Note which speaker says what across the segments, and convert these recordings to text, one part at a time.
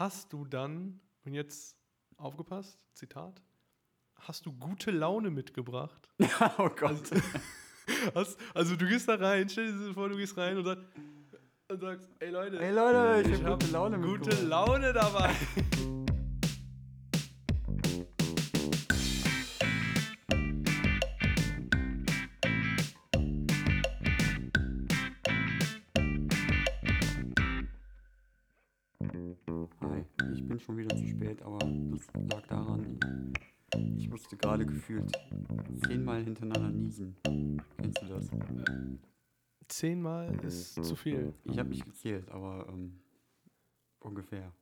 Speaker 1: hast du dann, und jetzt aufgepasst, Zitat, hast du gute Laune mitgebracht?
Speaker 2: oh Gott.
Speaker 1: Hast, also du gehst da rein, stell dir vor, du gehst rein und, dann, und sagst, ey Leute,
Speaker 2: Ey Leute, ich,
Speaker 1: ich
Speaker 2: hab
Speaker 1: habe
Speaker 2: gute Laune
Speaker 1: gute. Laune dabei.
Speaker 2: lag daran, ich musste gerade gefühlt zehnmal hintereinander niesen. Kennst du das?
Speaker 1: Zehnmal ist zu viel.
Speaker 2: Ich habe nicht gezählt, aber ähm, ungefähr.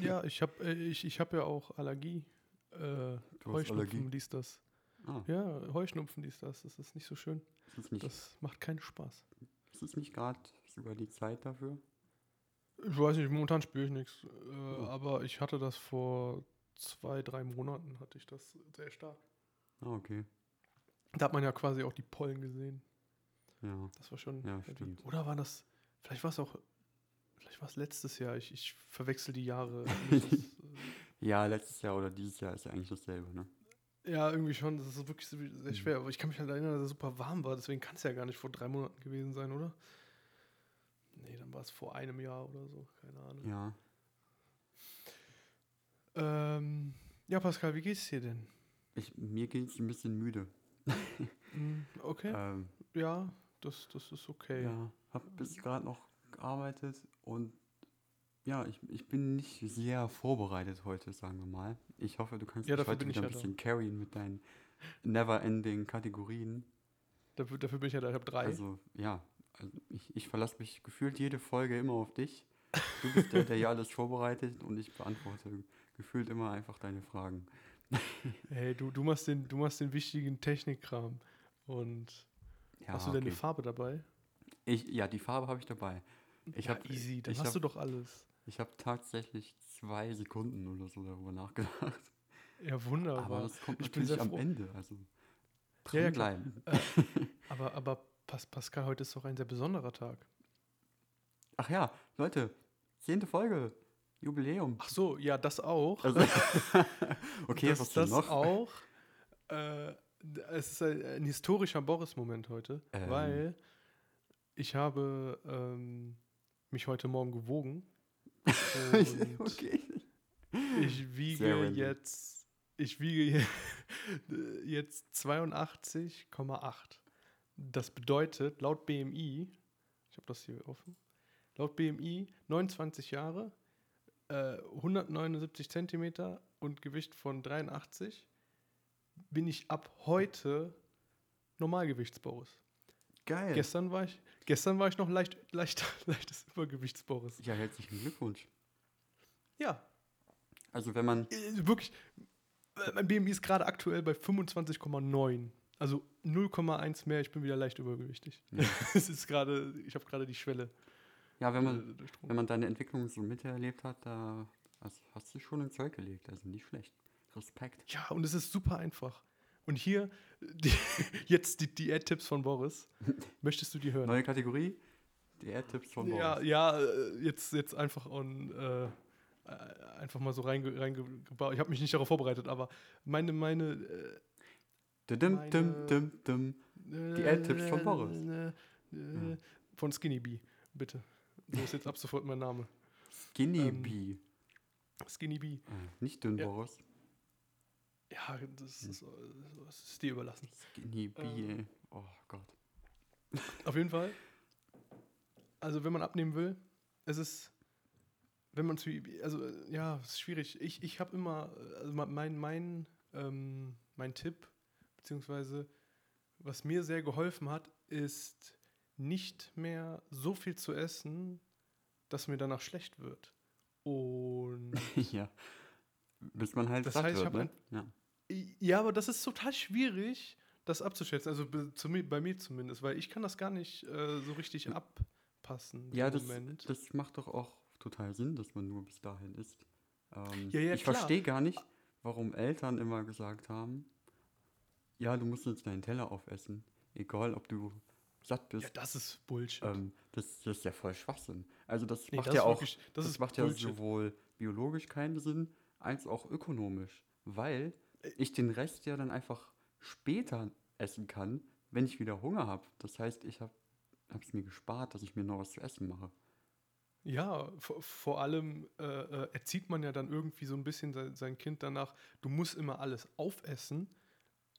Speaker 1: Ja, ich habe äh, ich, ich hab ja auch Allergie. Äh, Heuschnupfen,
Speaker 2: Allergie?
Speaker 1: dies, das.
Speaker 2: Ah,
Speaker 1: Ja, Heuschnupfen, dies, das. Das ist nicht so schön.
Speaker 2: es nicht,
Speaker 1: Das macht keinen Spaß.
Speaker 2: ist es nicht gerade sogar die Zeit dafür?
Speaker 1: Ich weiß nicht, momentan spüre ich nichts. Äh, aber ich hatte das vor zwei, drei Monaten, hatte ich das sehr stark.
Speaker 2: Ah, okay.
Speaker 1: Da hat man ja quasi auch die Pollen gesehen.
Speaker 2: Ja.
Speaker 1: Das war schon.
Speaker 2: Ja, stimmt.
Speaker 1: Oder war das. Vielleicht war es auch. Vielleicht war es letztes Jahr. Ich, ich verwechsel die Jahre. Ist,
Speaker 2: Ja, letztes Jahr oder dieses Jahr ist ja eigentlich dasselbe, ne?
Speaker 1: äh, ja, irgendwie schon. Das ist wirklich sehr sehr schwer. Aber ich kann mich halt erinnern, dass es super warm war. Deswegen kann es ja gar nicht vor drei Monaten gewesen sein, oder? Nee, dann war es vor einem Jahr oder so. Keine Ahnung.
Speaker 2: Ja.
Speaker 1: Ähm, ja, Pascal, wie geht's dir denn?
Speaker 2: Ich, mir geht es ein bisschen müde.
Speaker 1: Hm, Okay.
Speaker 2: Ähm,
Speaker 1: Ja, das, das ist okay.
Speaker 2: Ja, habe bis gerade noch gearbeitet und ja, ich, ich bin nicht sehr vorbereitet heute, sagen wir mal. Ich hoffe, du kannst
Speaker 1: Ja,
Speaker 2: mich heute wieder ein
Speaker 1: ja da.
Speaker 2: bisschen carryen mit deinen never-ending Kategorien.
Speaker 1: Dafür, dafür bin ich ja da. Ich habe drei.
Speaker 2: Also, ja, also ich, ich verlasse mich gefühlt jede Folge immer auf dich. Du bist der, der hier alles vorbereitet und ich beantworte gefühlt immer einfach deine Fragen.
Speaker 1: Hey, du, du, machst den, du machst den wichtigen Technikkram. Und
Speaker 2: Ja,
Speaker 1: hast du denn
Speaker 2: okay.
Speaker 1: eine Farbe dabei?
Speaker 2: Ich, ja, die Farbe habe ich dabei. Ich
Speaker 1: ja,
Speaker 2: habe
Speaker 1: easy, dann
Speaker 2: ich
Speaker 1: hast
Speaker 2: hab,
Speaker 1: du doch alles.
Speaker 2: Ich habe tatsächlich zwei Sekunden oder so darüber nachgedacht.
Speaker 1: Ja, wunderbar.
Speaker 2: Aber das kommt
Speaker 1: ich
Speaker 2: natürlich am. Ende. Also
Speaker 1: Ja, ja,
Speaker 2: dranbleiben.
Speaker 1: Aber, aber Pas Pascal, heute ist doch ein sehr besonderer Tag.
Speaker 2: Ach ja, Leute, zehnte Folge, Jubiläum.
Speaker 1: Ach so, ja, das auch.
Speaker 2: Also, okay,
Speaker 1: das,
Speaker 2: was denn
Speaker 1: das
Speaker 2: noch?
Speaker 1: auch. Äh, es ist ein, ein historischer Boris-Moment heute,
Speaker 2: Ähm.
Speaker 1: weil ich habe ähm, mich heute Morgen gewogen.
Speaker 2: Okay.
Speaker 1: Ich wiege jetzt, ich wiege je- jetzt 82,8. Das bedeutet, laut BMI, ich habe das hier offen, laut BMI 29 Jahre, äh, 179 Zentimeter und Gewicht von 83, bin ich ab heute Normalgewichtsboris.
Speaker 2: Geil.
Speaker 1: Gestern war ich, gestern war ich noch leicht, leicht, leichtes Übergewichtsboris.
Speaker 2: ja, herzlichen Glückwunsch.
Speaker 1: Ja,
Speaker 2: Also wenn man,
Speaker 1: Äh, wirklich, äh, mein BMI ist gerade aktuell bei 25,9. Also 0,1 mehr, ich bin wieder leicht übergewichtig. Es ist gerade, ich habe gerade die Schwelle
Speaker 2: ja, wenn
Speaker 1: äh,
Speaker 2: man, wenn man deine Entwicklung so miterlebt hat, da also hast du schon ein Zeug gelegt. Also nicht schlecht. Respekt.
Speaker 1: Ja, und es ist super einfach. Und hier, die, jetzt die Diät-Tipps von Boris. Möchtest du die hören?
Speaker 2: Neue Kategorie, Diät-Tipps von
Speaker 1: Ja,
Speaker 2: Boris.
Speaker 1: ja, äh, jetzt, jetzt einfach on, äh, äh, einfach mal so reinge- reingebaut. Ich habe mich nicht darauf vorbereitet, aber meine, meine
Speaker 2: Dim,
Speaker 1: meine-
Speaker 2: dim, dim, dim.
Speaker 1: äh,
Speaker 2: Diät-Tipps von Boris.
Speaker 1: äh, äh, Von Skinny Bee, bitte. So ist jetzt ab sofort mein Name.
Speaker 2: Skinny
Speaker 1: Ähm,
Speaker 2: Bee.
Speaker 1: Skinny Bee.
Speaker 2: Äh, nicht dünn
Speaker 1: ja. Ja, das ist, das ist dir überlassen.
Speaker 2: Skinny Bee,
Speaker 1: Ähm.
Speaker 2: ey. Oh Gott.
Speaker 1: Auf jeden Fall. Also, wenn man abnehmen will, es ist, wenn man zu, also ja, es ist schwierig. Ich, ich habe immer, also mein, mein, ähm, mein Tipp, beziehungsweise was mir sehr geholfen hat, ist nicht mehr so viel zu essen, dass mir danach schlecht wird. Und
Speaker 2: ja. Bis man halt
Speaker 1: Das
Speaker 2: satt
Speaker 1: heißt,
Speaker 2: wird, ne? Ja.
Speaker 1: Ja, aber das ist total schwierig, das abzuschätzen. Also bei mir zumindest, weil ich kann das gar nicht äh, so richtig abpassen.
Speaker 2: Ja,
Speaker 1: im
Speaker 2: das,
Speaker 1: Moment.
Speaker 2: das macht doch auch total Sinn, dass man nur bis dahin isst. Ähm,
Speaker 1: Ja, ja,
Speaker 2: ich verstehe gar nicht, warum Eltern immer gesagt haben, ja, du musst jetzt deinen Teller aufessen. Egal, ob du satt bist.
Speaker 1: Ja, das ist Bullshit.
Speaker 2: ähm, das, das ist ja voll Schwachsinn. Also das
Speaker 1: Nee,
Speaker 2: macht
Speaker 1: das
Speaker 2: ja auch,
Speaker 1: wirklich-
Speaker 2: das,
Speaker 1: das ist
Speaker 2: macht ja
Speaker 1: Bullshit.
Speaker 2: sowohl biologisch keinen Sinn, als auch ökonomisch. Weil
Speaker 1: Äh,
Speaker 2: ich den Rest ja dann einfach später essen kann, wenn ich wieder Hunger habe. Das heißt, ich habe es mir gespart, dass ich mir noch was zu essen mache.
Speaker 1: Ja, vor, vor allem äh, äh, erzieht man ja dann irgendwie so ein bisschen sein, sein Kind danach, du musst immer alles aufessen,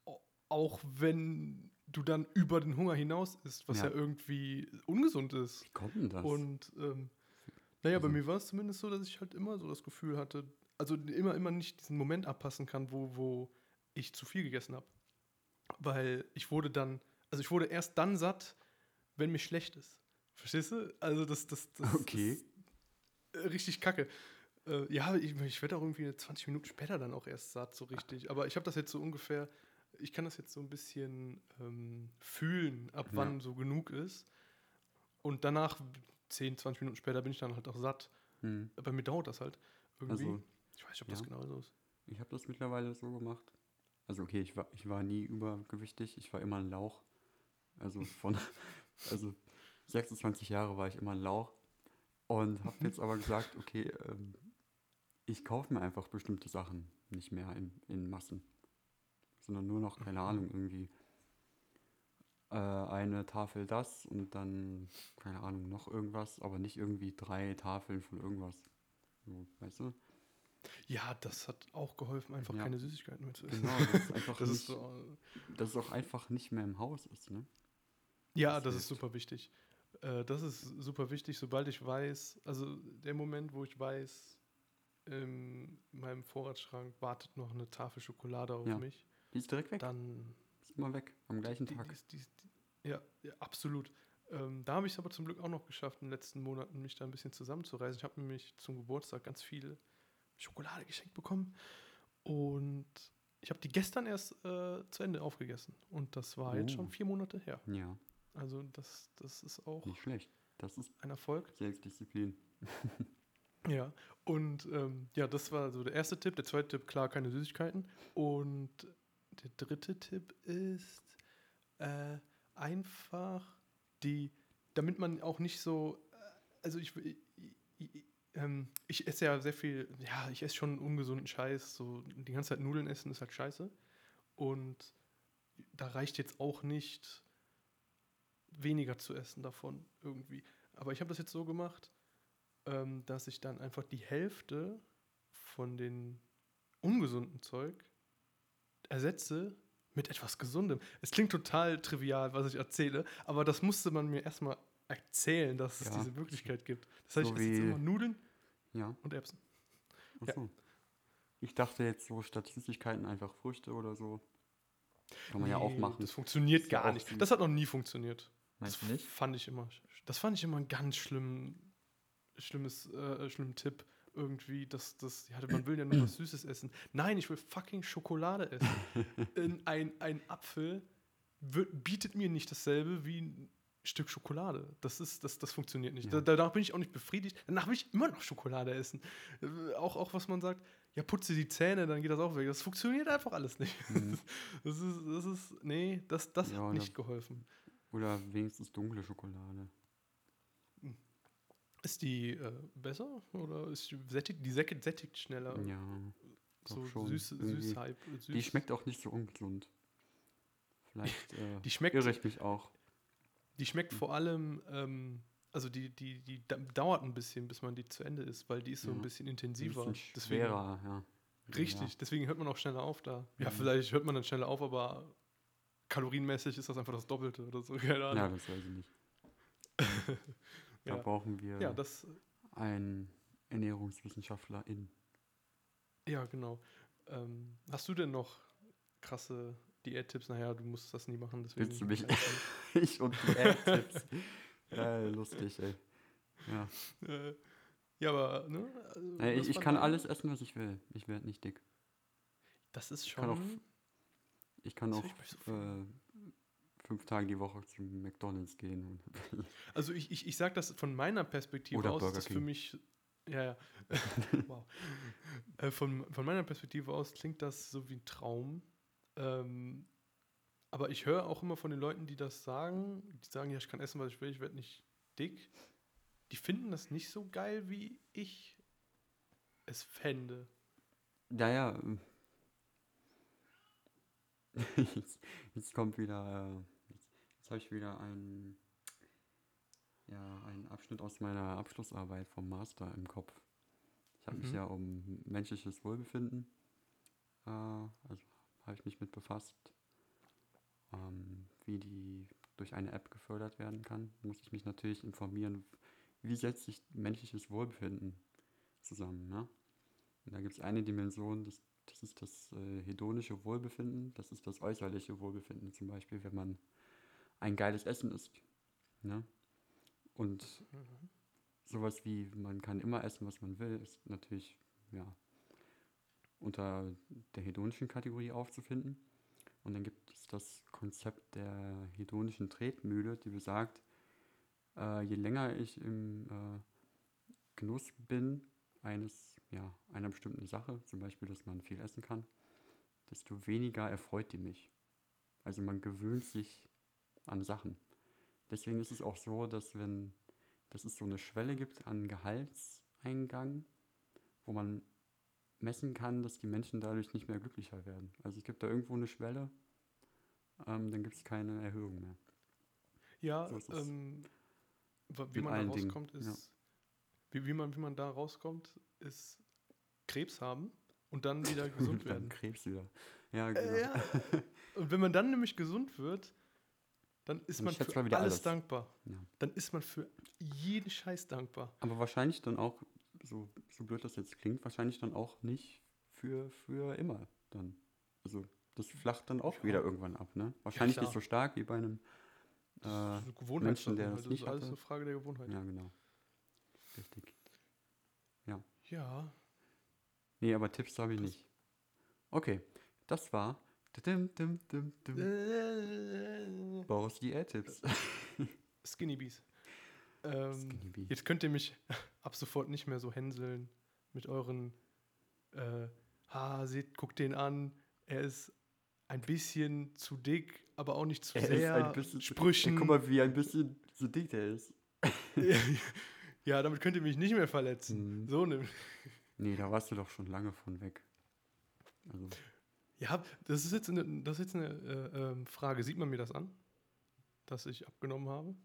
Speaker 1: au- auch wenn du dann über den Hunger hinaus isst, was ja,
Speaker 2: Ja.
Speaker 1: irgendwie ungesund ist.
Speaker 2: Wie kommt denn das?
Speaker 1: Und ähm, naja, bei
Speaker 2: Also-
Speaker 1: mir war es zumindest so, dass ich halt immer so das Gefühl hatte, also immer, immer nicht diesen Moment abpassen kann, wo, wo ich zu viel gegessen habe. Weil ich wurde dann, also ich wurde erst dann satt, wenn mir schlecht ist. Verstehst du? Also das, das, das
Speaker 2: Okay.
Speaker 1: das, äh, richtig kacke. Äh, ja, ich, ich werde auch irgendwie 20 Minuten später dann auch erst satt, so richtig. Aber ich habe das jetzt so ungefähr, ich kann das jetzt so ein bisschen ähm, fühlen, ab
Speaker 2: Ja.
Speaker 1: wann so genug ist. Und danach, 10, 20 Minuten später, bin ich dann halt auch satt.
Speaker 2: Hm.
Speaker 1: Bei mir dauert das halt irgendwie.
Speaker 2: Also,
Speaker 1: ich weiß nicht, ob das
Speaker 2: ja.
Speaker 1: genau so ist.
Speaker 2: Ich habe das mittlerweile so gemacht. Also okay, ich war, ich war nie übergewichtig, ich war immer ein Lauch. Also von, also 26 Jahre war ich immer ein Lauch. Und habe jetzt aber gesagt, okay, ähm, ich kaufe mir einfach bestimmte Sachen nicht mehr in, in Massen. Sondern nur noch, keine
Speaker 1: Mhm.
Speaker 2: Ahnung, irgendwie äh, eine Tafel das und dann, keine Ahnung, noch irgendwas, aber nicht irgendwie drei Tafeln von irgendwas. Weißt du?
Speaker 1: Ja, das hat auch geholfen, einfach
Speaker 2: Ja.
Speaker 1: keine Süßigkeiten mehr zu essen.
Speaker 2: Genau, das ist einfach
Speaker 1: Das
Speaker 2: nicht,
Speaker 1: ist so,
Speaker 2: dass es auch einfach nicht mehr im Haus ist, ne?
Speaker 1: Ja,
Speaker 2: Das
Speaker 1: das ist super wichtig. Äh, das ist super wichtig, sobald ich weiß, also der Moment, wo ich weiß, in meinem Vorratsschrank wartet noch eine Tafel Schokolade auf
Speaker 2: Ja.
Speaker 1: mich,
Speaker 2: Die ist direkt weg.
Speaker 1: dann
Speaker 2: Ist immer weg, am gleichen
Speaker 1: die,
Speaker 2: Tag.
Speaker 1: die, die, ja, ja, absolut. Ähm, da habe ich es aber zum Glück auch noch geschafft, in den letzten Monaten mich da ein bisschen zusammenzureißen. Ich habe nämlich zum Geburtstag ganz viel Schokolade geschenkt bekommen und ich habe die gestern erst äh, zu Ende aufgegessen. Und das war jetzt
Speaker 2: Oh.
Speaker 1: schon vier Monate her.
Speaker 2: Ja,
Speaker 1: Also das, das ist auch
Speaker 2: nicht schlecht. Das ist
Speaker 1: ein Erfolg.
Speaker 2: Selbstdisziplin.
Speaker 1: Ja, und ähm, ja, das war so der erste Tipp. Der zweite Tipp, klar, keine Süßigkeiten. Und der dritte Tipp ist äh, einfach die, damit man auch nicht so, äh, also ich, ich, ich, ähm, ich esse ja sehr viel, ja, ich esse schon ungesunden Scheiß, so die ganze Zeit Nudeln essen ist halt scheiße. Und da reicht jetzt auch nicht weniger zu essen davon irgendwie. Aber ich habe das jetzt so gemacht, ähm, dass ich dann einfach die Hälfte von den ungesunden Zeug ersetze mit etwas Gesundem. Es klingt total trivial, was ich erzähle, aber das musste man mir erstmal erzählen, dass es
Speaker 2: Ja.
Speaker 1: diese Möglichkeit gibt. Das heißt,
Speaker 2: So
Speaker 1: ich esse jetzt immer Nudeln
Speaker 2: Ja,
Speaker 1: und Erbsen. Ja.
Speaker 2: achso. Ich dachte jetzt so statt Süßigkeiten einfach Früchte oder so. Kann man ja auch
Speaker 1: Nee,
Speaker 2: machen.
Speaker 1: Das funktioniert
Speaker 2: ja
Speaker 1: gar nicht.
Speaker 2: süß.
Speaker 1: Das hat noch nie funktioniert.
Speaker 3: Meinst
Speaker 1: das
Speaker 3: nicht?
Speaker 1: fand ich immer, das fand ich immer einen ganz schlimmen, schlimmes, äh, schlimmen Tipp irgendwie, dass das, ja, man will ja nur was Süßes essen. Nein, ich will fucking Schokolade essen. In ein, ein Apfel wird, bietet mir nicht dasselbe wie ein Stück Schokolade. Das ist, das, das funktioniert nicht.
Speaker 2: Ja.
Speaker 1: Da, danach bin ich auch nicht befriedigt. Danach will ich immer noch Schokolade essen. Äh, Auch, auch was man sagt, ja, putze die Zähne, dann geht das auch weg. Das funktioniert einfach alles nicht.
Speaker 2: Mhm.
Speaker 1: Das ist, das ist, nee, das, das
Speaker 2: Ja,
Speaker 1: hat nicht geholfen.
Speaker 2: Oder wenigstens dunkle Schokolade.
Speaker 1: Ist die äh, besser oder ist die sättigt, die sättigt, sättigt schneller?
Speaker 2: Ja.
Speaker 1: so
Speaker 2: schon.
Speaker 1: süß, süß, hype, süß.
Speaker 2: Die schmeckt auch nicht so ungesund. Vielleicht äh,
Speaker 1: Die schmeckt-
Speaker 2: irre ich mich auch.
Speaker 1: Die schmeckt vor allem, ähm, also die, die, die da- dauert ein bisschen, bis man die zu Ende isst, weil die ist so ein
Speaker 2: Ja.
Speaker 1: bisschen
Speaker 2: Ein
Speaker 1: intensiver.
Speaker 2: bisschen
Speaker 1: Deswegen,
Speaker 2: schwerer, ja.
Speaker 1: richtig, deswegen hört man auch schneller auf da. Ja,
Speaker 2: Mhm.
Speaker 1: vielleicht hört man dann schneller auf, aber kalorienmäßig ist das einfach das Doppelte oder so. Keine
Speaker 2: Ja,
Speaker 1: Ahnung.
Speaker 2: ja das weiß ich nicht. Da
Speaker 1: Ja.
Speaker 2: brauchen wir
Speaker 1: Ja, das,
Speaker 2: einen Ernährungswissenschaftler in.
Speaker 1: ja genau. Ähm, hast du denn noch krasse Diättipps? Naja, du musst das nie machen, deswegen.
Speaker 2: Willst du mich-
Speaker 1: kann ich
Speaker 2: und die Ad-Tipps. ja, lustig, ey. Ja.
Speaker 1: Äh, ja, aber, ne? Also, das
Speaker 2: ich, ich kann alles essen, was ich will. Ich werde nicht dick.
Speaker 1: Das ist
Speaker 2: kann auch
Speaker 1: schon.
Speaker 2: Ich kann auch
Speaker 1: ich bei so
Speaker 2: äh, fünf Tage die Woche zum McDonalds gehen.
Speaker 1: Also ich, ich, ich sage das von meiner Perspektive
Speaker 2: Oder
Speaker 1: aus,
Speaker 2: Burger
Speaker 1: das für mich, ja, ja, wow. Äh, von, von meiner Perspektive aus klingt das so wie ein Traum. Ähm, Aber ich höre auch immer von den Leuten, die das sagen, die sagen, ja, ich kann essen, was ich will, ich werde nicht dick. Die finden das nicht so geil, wie ich es fände.
Speaker 2: Ja, ja. Jetzt, jetzt kommt wieder, äh, jetzt, habe ich wieder einen, ja, einen Abschnitt aus meiner Abschlussarbeit vom Master im Kopf. Ich habe mich
Speaker 1: Mhm.
Speaker 2: ja um menschliches Wohlbefinden, äh, also habe ich mich mit befasst, ähm, wie die durch eine App gefördert werden kann. Muss ich mich natürlich informieren, wie setzt sich menschliches Wohlbefinden zusammen. Ne? Und da gibt es eine Dimension, das, das ist das äh, hedonische Wohlbefinden, das ist das äußerliche Wohlbefinden, zum Beispiel, wenn man ein geiles Essen isst. Ne? Und sowas wie, man kann immer essen, was man will, ist natürlich ja, unter der hedonischen Kategorie aufzufinden. Und dann gibt es das Konzept der hedonischen Tretmühle, die besagt, äh, je länger ich im äh, Genuss bin eines, ja, einer bestimmten Sache, zum Beispiel, dass man viel essen kann, desto weniger erfreut die mich. Also man gewöhnt sich an Sachen. Deswegen ist es auch so, dass wenn dass es so eine Schwelle gibt an Gehaltseingang, wo man messen kann, dass die Menschen dadurch nicht mehr glücklicher werden. Also es gibt da irgendwo eine Schwelle, ähm, dann gibt es keine Erhöhung mehr.
Speaker 1: Ja,
Speaker 2: So
Speaker 1: ähm, wie man rauskommt, ist,
Speaker 2: ja.
Speaker 1: wie, wie, man, wie man da rauskommt, ist Krebs haben und dann wieder gesund werden.
Speaker 2: Krebs wieder. Ja, genau.
Speaker 1: Äh, ja. Und wenn man dann nämlich gesund wird, dann ist man für alles,
Speaker 2: alles.
Speaker 1: dankbar.
Speaker 2: Ja.
Speaker 1: Dann ist man für jeden Scheiß dankbar.
Speaker 2: Aber wahrscheinlich dann auch, so, so blöd das jetzt klingt, wahrscheinlich dann auch nicht für, für immer dann. Also das flacht dann auch
Speaker 1: Ja.
Speaker 2: wieder irgendwann ab, ne? Wahrscheinlich
Speaker 1: klar.
Speaker 2: nicht so stark wie bei einem äh,
Speaker 1: Das ist eine
Speaker 2: Menschen, der das
Speaker 1: Das
Speaker 2: nicht
Speaker 1: ist alles
Speaker 2: hatte.
Speaker 1: eine Frage der Gewohnheit.
Speaker 2: Ja, genau. Richtig.
Speaker 1: Ja.
Speaker 2: Nee, aber Tipps habe ich nicht. Okay, das war dim, dim, dim, dim,
Speaker 1: Äh,
Speaker 2: Boris Diät-Tipps.
Speaker 1: Skinny Bees. Ähm,
Speaker 2: Skinny Bee.
Speaker 1: jetzt könnt ihr mich ab sofort nicht mehr so hänseln mit euren äh, ha, seht, guckt den an, er ist ein bisschen zu dick, aber auch nicht zu
Speaker 2: Er ist
Speaker 1: sehr.
Speaker 2: ein bisschen zu-
Speaker 1: Sprüchen.
Speaker 2: Ey, guck mal, wie ein bisschen so dick der ist.
Speaker 1: ja, damit könnt ihr mich nicht mehr verletzen.
Speaker 2: Mhm.
Speaker 1: So nämlich.
Speaker 2: Nee, da warst du doch schon lange von weg. Also,
Speaker 1: Ja, das ist jetzt eine, das ist jetzt eine äh, ähm, Frage. Sieht man mir das an, dass ich abgenommen habe?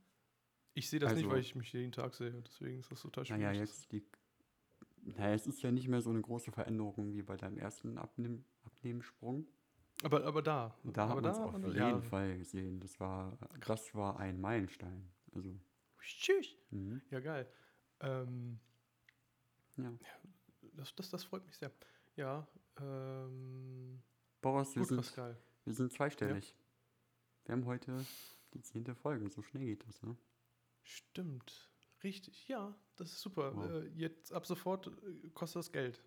Speaker 1: Ich sehe das nicht,
Speaker 2: Also-
Speaker 1: weil ich mich jeden Tag sehe. Deswegen ist das total schwierig.
Speaker 2: naja, jetzt die. Naja, es ist ja nicht mehr so eine große Veränderung wie bei deinem ersten Abnehm, Abnehmensprung.
Speaker 1: Aber, aber da.
Speaker 2: Da
Speaker 1: aber
Speaker 2: hat man es auf jeden
Speaker 1: ja.
Speaker 2: Fall gesehen. Das war, das war ein Meilenstein. Also,
Speaker 1: Tschüss.
Speaker 2: mhm.
Speaker 1: Ja, geil. Ähm,
Speaker 2: ja.
Speaker 1: das, das, das freut mich sehr. Ja, ähm,
Speaker 2: Boris, wir
Speaker 1: gut,
Speaker 2: sind,
Speaker 1: Pascal.
Speaker 2: wir sind zweistellig. Wir haben heute die zehnte Folge. So schnell geht das, ne?
Speaker 1: Stimmt. Richtig. Ja, das ist super.
Speaker 2: Wow.
Speaker 1: Äh, jetzt ab sofort äh, kostet das Geld.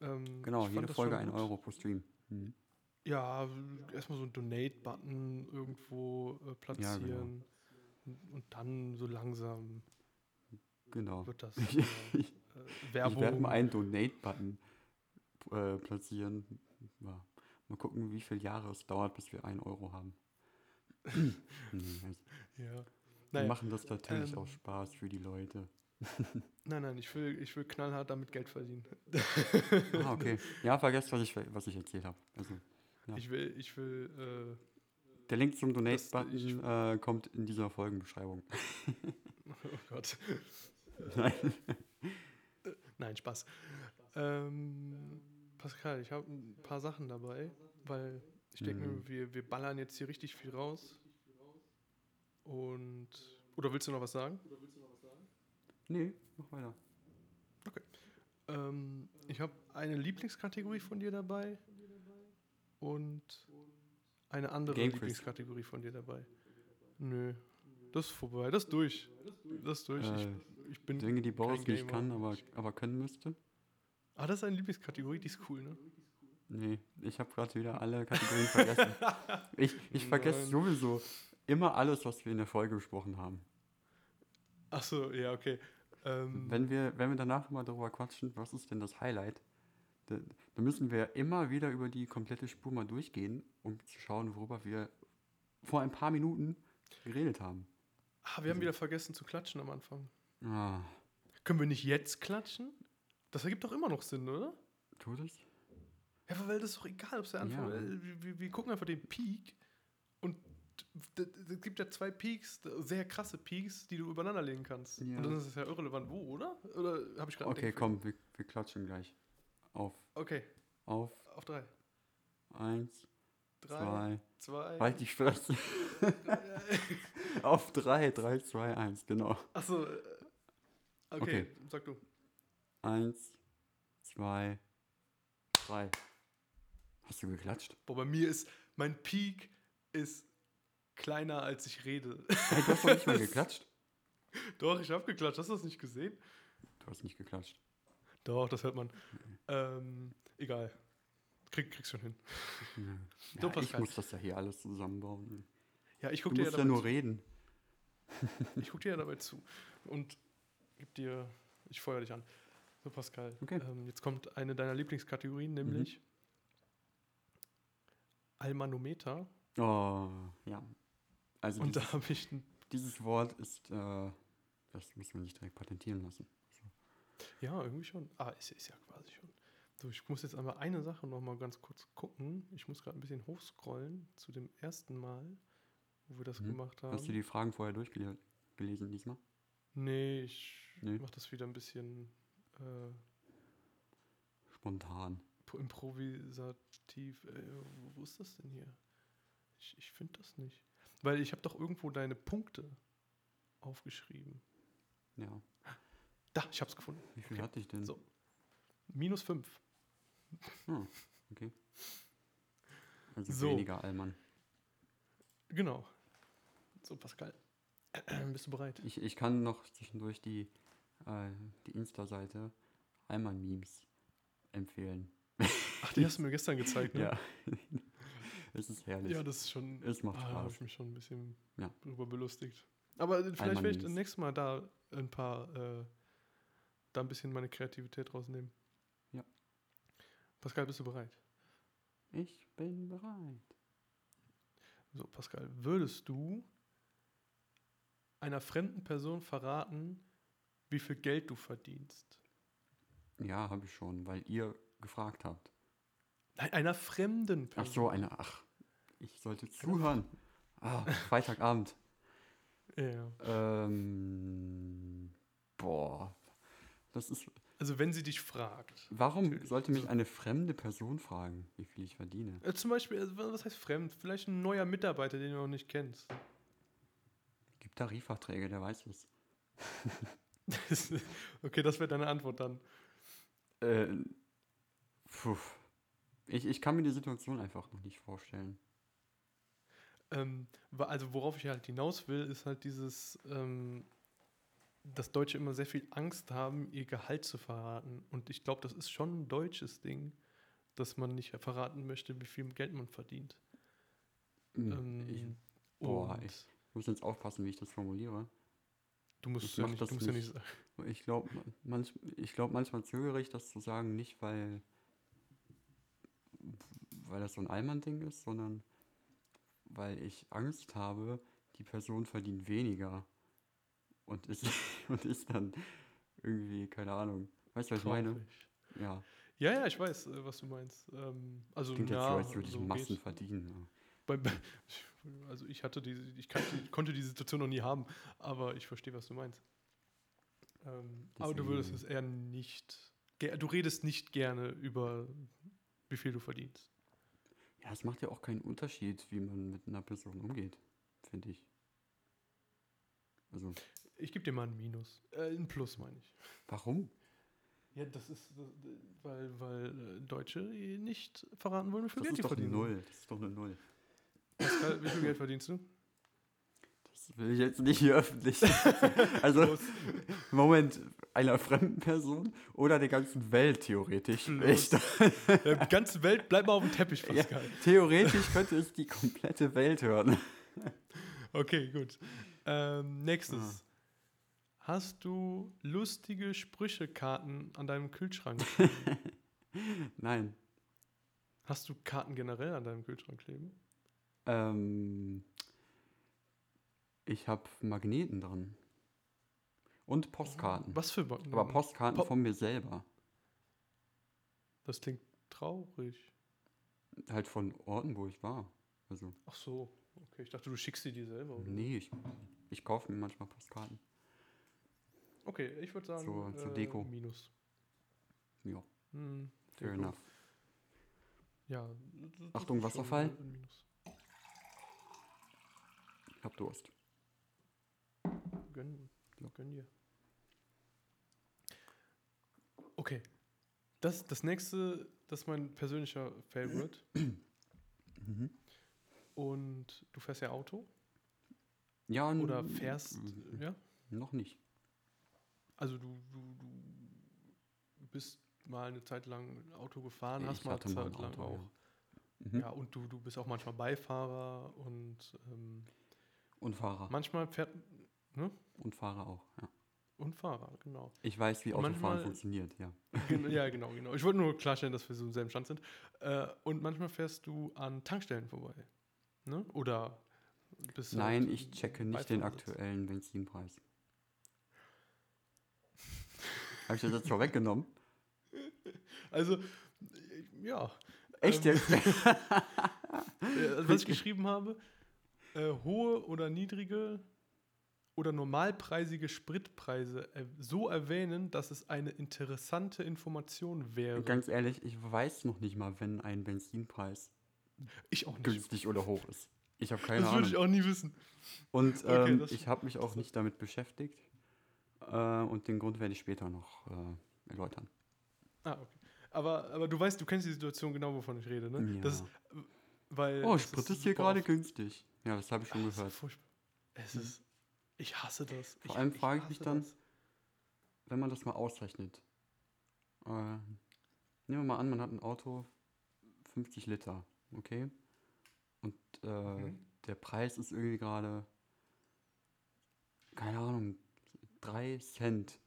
Speaker 1: Ähm,
Speaker 2: Genau,
Speaker 1: ich
Speaker 2: jede Folge
Speaker 1: schon
Speaker 2: ein
Speaker 1: gut.
Speaker 2: Euro pro Stream. Mhm.
Speaker 1: Ja, erstmal so ein Donate-Button irgendwo äh, platzieren. und, und dann so langsam
Speaker 2: Genau.
Speaker 1: wird das
Speaker 2: Ich-
Speaker 1: äh, äh,
Speaker 2: Ich
Speaker 1: Werbung.
Speaker 2: werde mal einen Donate-Button äh, platzieren. Ja. Mal gucken, wie viele Jahre es dauert, bis wir einen Euro haben. nee, also
Speaker 1: ja.
Speaker 2: Wir
Speaker 1: Naja,
Speaker 2: machen das natürlich
Speaker 1: ähm,
Speaker 2: aus Spaß für die Leute.
Speaker 1: nein, nein, ich will, ich will knallhart damit Geld verdienen.
Speaker 2: Ah, okay. Ja, vergesst, was ich, was ich erzählt habe. Also, Ja.
Speaker 1: Ich will, ich will, äh,
Speaker 2: der Link zum Donate-Button äh, kommt in dieser Folgenbeschreibung.
Speaker 1: oh Gott.
Speaker 2: Nein.
Speaker 1: Nein, Spaß. Ähm, Pascal, ich habe ein paar Sachen dabei, weil ich denke
Speaker 2: Mhm.
Speaker 1: wir, wir ballern jetzt hier richtig viel raus. Und. Oder willst du noch was sagen?
Speaker 2: Nee, mach weiter.
Speaker 1: Ähm, ich habe eine Lieblingskategorie von dir dabei und eine andere
Speaker 2: Game Quiz.
Speaker 1: Lieblingskategorie von dir dabei. Nö, das ist vorbei, das ist durch. Das ist durch.
Speaker 2: Äh,
Speaker 1: ich, ich bin.
Speaker 2: Dinge, die Boris nicht kann, aber, aber können müsste.
Speaker 1: Ah, das ist eine Lieblingskategorie, die ist cool, ne?
Speaker 2: Nee, ich habe gerade wieder alle Kategorien vergessen. Ich, ich vergesse
Speaker 1: Nein.
Speaker 2: sowieso immer alles, was wir in der Folge besprochen haben.
Speaker 1: Achso, ja, okay. Ähm,
Speaker 2: Wenn wir, wenn wir danach mal darüber quatschen, was ist denn das Highlight, da, da müssen wir immer wieder über die komplette Spur mal durchgehen, um zu schauen, worüber wir vor ein paar Minuten geredet haben.
Speaker 1: Ah, wir haben wieder vergessen zu klatschen am Anfang.
Speaker 2: Ah,
Speaker 1: Können wir nicht jetzt klatschen? Das ergibt doch immer noch Sinn, oder?
Speaker 2: tut es?
Speaker 1: Ja, aber weil das ist doch egal, ob es der Anfang
Speaker 2: Ja.
Speaker 1: äh, wir, wir, wir gucken einfach den Peak und es gibt ja zwei Peaks, sehr krasse Peaks, die du übereinander legen kannst.
Speaker 2: Ja.
Speaker 1: Und dann ist es ja irrelevant, wo, oder? Oder habe ich gerade
Speaker 2: Okay, komm, wir, wir klatschen gleich. Auf,
Speaker 1: Okay,
Speaker 2: auf,
Speaker 1: auf drei.
Speaker 2: eins,
Speaker 1: Drei,
Speaker 2: zwei,
Speaker 1: zwei.
Speaker 2: halt die Fresse. auf drei, drei, zwei, eins, genau.
Speaker 1: Achso, äh, okay,
Speaker 2: Okay.
Speaker 1: sag du.
Speaker 2: Eins, zwei, drei. Hast du geklatscht?
Speaker 1: Boah, bei mir ist, mein Peak ist kleiner, als ich rede.
Speaker 2: Hey, du hast doch nicht mal geklatscht.
Speaker 1: Doch, ich habe geklatscht, hast du das nicht gesehen?
Speaker 2: Du hast nicht geklatscht.
Speaker 1: Doch, das hört man. Ähm, egal. Krieg, kriegst schon hin.
Speaker 2: Ja.
Speaker 1: So,
Speaker 2: Ja, ich muss das ja hier alles zusammenbauen.
Speaker 1: Ja, ich
Speaker 2: Du
Speaker 1: guck dir ja,
Speaker 2: musst ja
Speaker 1: dabei
Speaker 2: nur
Speaker 1: zu.
Speaker 2: reden.
Speaker 1: Ich guck dir ja dabei zu. Und gib dir, ich feuer dich an. So, Pascal.
Speaker 2: Okay.
Speaker 1: Ähm, jetzt kommt eine deiner Lieblingskategorien, nämlich Almanometer.
Speaker 2: Oh, ja. Also
Speaker 1: Und
Speaker 2: dieses,
Speaker 1: da habe ich ein,
Speaker 2: dieses Wort ist, äh, das müssen wir nicht direkt patentieren lassen.
Speaker 1: ja, irgendwie schon. Ah, ist, ist ja quasi schon. So, ich muss jetzt einmal eine Sache noch mal ganz kurz gucken. Ich muss gerade ein bisschen hochscrollen zu dem ersten Mal, wo wir das
Speaker 2: Mhm.
Speaker 1: gemacht haben.
Speaker 2: Hast du die Fragen vorher durchgelesen diesmal?
Speaker 1: Nee, ich
Speaker 2: Nee.
Speaker 1: mach das wieder ein bisschen äh,
Speaker 2: Spontan.
Speaker 1: pro- improvisativ. Äh, wo, ist das denn hier? Ich, ich finde das nicht. Weil ich habe doch irgendwo deine Punkte aufgeschrieben.
Speaker 2: Ja.
Speaker 1: Da, ich habe es gefunden.
Speaker 2: Wie viel
Speaker 1: Okay.
Speaker 2: hatte ich denn?
Speaker 1: So. Minus 5.
Speaker 2: Ah, okay. Also
Speaker 1: So.
Speaker 2: weniger Allmann.
Speaker 1: Genau. So, Pascal. Bist du bereit?
Speaker 2: Ich, ich kann noch zwischendurch die, äh, die Insta-Seite Allmann-Memes empfehlen.
Speaker 1: Ach, die hast du mir gestern gezeigt, ne?
Speaker 2: Ja. es ist herrlich.
Speaker 1: Ja, das ist schon.
Speaker 2: Es macht
Speaker 1: ah, da habe
Speaker 2: Spaß.
Speaker 1: ich mich schon ein bisschen
Speaker 2: Ja.
Speaker 1: drüber belustigt. Aber vielleicht werde ich das nächste Mal da ein paar, äh, da ein bisschen meine Kreativität rausnehmen.
Speaker 2: Ja.
Speaker 1: Pascal, bist du bereit?
Speaker 2: Ich bin bereit.
Speaker 1: So, Pascal, würdest du einer fremden Person verraten, wie viel Geld du verdienst?
Speaker 2: Ja, habe ich schon, weil ihr gefragt habt.
Speaker 1: Nein, einer fremden
Speaker 2: Ach
Speaker 1: Person.
Speaker 2: so, eine. Ach, ich sollte zuhören. Ah, Freitagabend.
Speaker 1: Ja.
Speaker 2: Ähm, boah. Das ist.
Speaker 1: Also, wenn sie dich fragt.
Speaker 2: Warum
Speaker 1: Natürlich.
Speaker 2: sollte mich eine fremde Person fragen, wie viel ich verdiene?
Speaker 1: Äh, zum Beispiel, also, was heißt fremd? Vielleicht ein neuer Mitarbeiter, den du noch nicht kennst.
Speaker 2: Gibt Tarifverträge, der weiß es.
Speaker 1: okay, das wäre deine Antwort dann.
Speaker 2: Äh. Ich, ich kann mir die Situation einfach noch nicht vorstellen.
Speaker 1: Ähm, also worauf ich halt hinaus will, ist halt dieses, ähm, dass Deutsche immer sehr viel Angst haben, ihr Gehalt zu verraten. Und ich glaube, das ist schon ein deutsches Ding, dass man nicht verraten möchte, wie viel Geld man verdient.
Speaker 2: Hm,
Speaker 1: Ähm,
Speaker 2: ich boah, ich- muss jetzt aufpassen, wie ich das formuliere.
Speaker 1: Du musst
Speaker 2: ich
Speaker 1: ja nicht,
Speaker 2: das
Speaker 1: du musst ja
Speaker 2: nicht.
Speaker 1: nicht sagen.
Speaker 2: Ich glaube, manch, ich glaub, manchmal zögere ich das zu sagen, nicht weil, weil das so ein Allmann-Ding ist, sondern weil ich Angst habe, die Person verdient weniger. Und ist, und ist dann irgendwie, keine Ahnung. Weißt du, was ich meine? Ja,
Speaker 1: Ja, ja, ich weiß, äh, was du meinst. Ähm, also,
Speaker 2: klingt jetzt
Speaker 1: ja,
Speaker 2: so, als würde ich
Speaker 1: so
Speaker 2: Massen
Speaker 1: geht's.
Speaker 2: verdienen.
Speaker 1: Bei, also ich hatte diese, ich kannte, konnte die Situation noch nie haben, aber ich verstehe, was du meinst. Ähm, aber du würdest es eher nicht, du redest nicht gerne über, wie viel du verdienst.
Speaker 2: Ja, es macht ja auch keinen Unterschied, wie man mit einer Person umgeht, finde ich. Also,
Speaker 1: Ich gebe dir mal ein Minus, äh, ein Plus meine ich.
Speaker 2: warum?
Speaker 1: Ja, das ist, weil, weil äh, Deutsche nicht verraten wollen, wie viel
Speaker 2: Das
Speaker 1: Geld
Speaker 2: ist
Speaker 1: die verdienen.
Speaker 2: Null. Das ist doch eine Null.
Speaker 1: Pascal, wie viel Geld verdienst du?
Speaker 2: Das will ich jetzt nicht hier öffentlich. also. Moment, einer fremden Person oder der ganzen Welt theoretisch. Echt?
Speaker 1: Die ganze Welt, bleib mal auf dem Teppich,
Speaker 2: Ja.
Speaker 1: Pascal.
Speaker 2: Theoretisch könnte es die komplette Welt hören.
Speaker 1: Okay, gut. Ähm, nächstes.
Speaker 2: Ah.
Speaker 1: Hast du lustige Sprüchekarten an deinem Kühlschrank?
Speaker 2: Nein.
Speaker 1: Hast du Karten generell an deinem Kühlschrank kleben?
Speaker 2: Ähm, Ich habe Magneten dran. Und Postkarten.
Speaker 1: Was für Ba-
Speaker 2: Aber Postkarten
Speaker 1: Po-
Speaker 2: von mir selber.
Speaker 1: Das klingt traurig.
Speaker 2: Halt von Orten, wo ich war. Also,
Speaker 1: Ach so. Okay, ich dachte, du schickst sie dir selber. Oder?
Speaker 2: nee, ich, ich kaufe mir manchmal Postkarten.
Speaker 1: Okay, ich würde sagen,
Speaker 2: So, zur
Speaker 1: äh,
Speaker 2: Deko.
Speaker 1: Minus.
Speaker 2: Ja,
Speaker 1: Hm,
Speaker 2: fair
Speaker 1: Deko.
Speaker 2: enough.
Speaker 1: Ja.
Speaker 2: Achtung, Wasserfall.
Speaker 1: Minus.
Speaker 2: Hab Durst.
Speaker 1: Gönn, gönn dir. Okay. Das, das nächste, das ist mein persönlicher Favorite.
Speaker 2: Mhm.
Speaker 1: Und du fährst ja Auto
Speaker 2: Ja,
Speaker 1: oder fährst, ja?
Speaker 2: Noch nicht.
Speaker 1: Also du, du, du bist mal eine Zeit lang Auto gefahren, hast
Speaker 2: Ich
Speaker 1: mal eine
Speaker 2: hatte mal
Speaker 1: Zeit
Speaker 2: ein
Speaker 1: lang
Speaker 2: Auto,
Speaker 1: auch.
Speaker 2: ja. Mhm.
Speaker 1: Ja, und du, du bist auch manchmal Beifahrer und ähm,
Speaker 2: Und Fahrer.
Speaker 1: manchmal fährt. Ne?
Speaker 2: Und Fahrer auch, ja.
Speaker 1: Und Fahrer, genau.
Speaker 2: Ich weiß, wie Autofahren
Speaker 1: manchmal-
Speaker 2: funktioniert, ja.
Speaker 1: Ja, genau, genau. Ich wollte nur klarstellen, dass wir so im selben Stand sind. Äh, und manchmal fährst du an Tankstellen vorbei. Ne? Oder bist
Speaker 2: Nein,
Speaker 1: halt
Speaker 2: ich checke nicht den aktuellen Benzinpreis. Habe ich das jetzt vorweggenommen?
Speaker 1: Also, ja.
Speaker 2: Echt
Speaker 1: Ähm,
Speaker 2: jetzt?
Speaker 1: Was ich geschrieben habe, äh, hohe oder niedrige oder normalpreisige Spritpreise äh, so erwähnen, dass es eine interessante Information wäre.
Speaker 2: Ganz ehrlich, ich weiß noch nicht mal, wenn ein Benzinpreis günstig oder hoch ist. Ich habe keine
Speaker 1: das würde ich
Speaker 2: Ahnung.
Speaker 1: auch nie wissen.
Speaker 2: Und
Speaker 1: Okay,
Speaker 2: ähm,
Speaker 1: das-
Speaker 2: ich habe mich auch nicht damit beschäftigt. Äh, und den Grund werde ich später noch äh, erläutern.
Speaker 1: Ah, okay. Aber, aber du weißt, du kennst die Situation genau, wovon ich rede, ne?
Speaker 2: Ja.
Speaker 1: Das weil
Speaker 2: Oh, Sprit ist hier gerade günstig. Ja, das habe ich schon
Speaker 1: ist
Speaker 2: gehört.
Speaker 1: Es ist. Ich hasse das.
Speaker 2: Vor allem frage ich mich
Speaker 1: hasse
Speaker 2: dann,
Speaker 1: das.
Speaker 2: wenn man das mal ausrechnet. Äh, nehmen wir mal an, man hat ein Auto 50 Liter, okay? Und äh,
Speaker 1: Mhm.
Speaker 2: der Preis ist irgendwie gerade, keine Ahnung, 3 Cent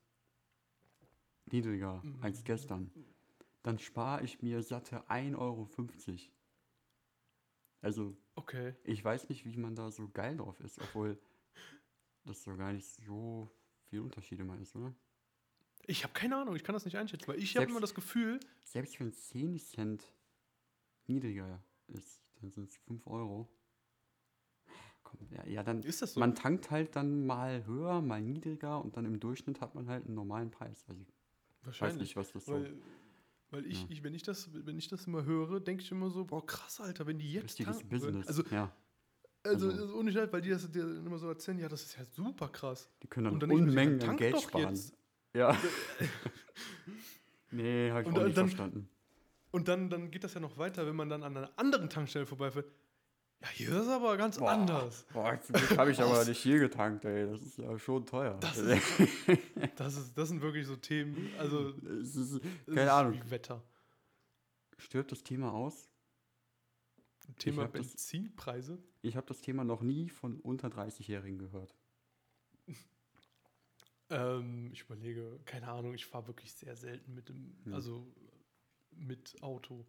Speaker 2: niedriger als
Speaker 1: Mhm.
Speaker 2: gestern. Dann spare ich mir satte 1,50 Euro. Also,
Speaker 1: Okay.
Speaker 2: ich weiß nicht, wie man da so geil drauf ist, obwohl das so gar nicht so viel Unterschied immer ist, oder?
Speaker 1: Ich habe keine Ahnung, ich kann das nicht einschätzen, weil ich habe immer das Gefühl,
Speaker 2: Selbst wenn 10 Cent niedriger ist, dann sind es 5 Euro. Komm, ja, ja, dann,
Speaker 1: ist das so?
Speaker 2: man tankt halt dann mal höher, mal niedriger und dann im Durchschnitt hat man halt einen normalen Preis. Also ich weiß
Speaker 1: Wahrscheinlich.
Speaker 2: nicht, was das so
Speaker 1: Weil, weil ich,
Speaker 2: Ja.
Speaker 1: ich, wenn ich das, wenn ich das immer höre, denke ich immer so, boah, krass, Alter, wenn die jetzt
Speaker 2: richtiges. Business.
Speaker 1: Also,
Speaker 2: ja,
Speaker 1: also,
Speaker 2: also-
Speaker 1: das ist ohne Scheiß, weil die das dir immer so erzählen, ja, das ist ja super krass.
Speaker 2: die können
Speaker 1: Und
Speaker 2: dann
Speaker 1: dann ich
Speaker 2: Unmengen
Speaker 1: tank
Speaker 2: Geld sparen.
Speaker 1: jetzt.
Speaker 2: Ja. nee, habe ich
Speaker 1: Und
Speaker 2: auch nicht
Speaker 1: dann-
Speaker 2: verstanden.
Speaker 1: Und dann, dann geht das ja noch weiter, wenn man dann an einer anderen Tankstelle vorbeifährt. Ja, hier ist es aber ganz
Speaker 2: Boah.
Speaker 1: anders.
Speaker 2: Boah, zum Glück habe ich aber nicht hier getankt, ey. Das ist ja schon teuer.
Speaker 1: Das Das, ist, das sind wirklich so Themen, also
Speaker 2: ist, keine
Speaker 1: ist
Speaker 2: Ahnung.
Speaker 1: wie Wetter.
Speaker 2: Stirbt das Thema aus?
Speaker 1: Thema
Speaker 2: das-
Speaker 1: Benzinpreise.
Speaker 2: Ich habe das Thema noch nie von unter 30-Jährigen gehört.
Speaker 1: Ähm, ich überlege, keine Ahnung, ich fahre wirklich sehr selten mit dem,
Speaker 2: Ja.
Speaker 1: also mit Auto,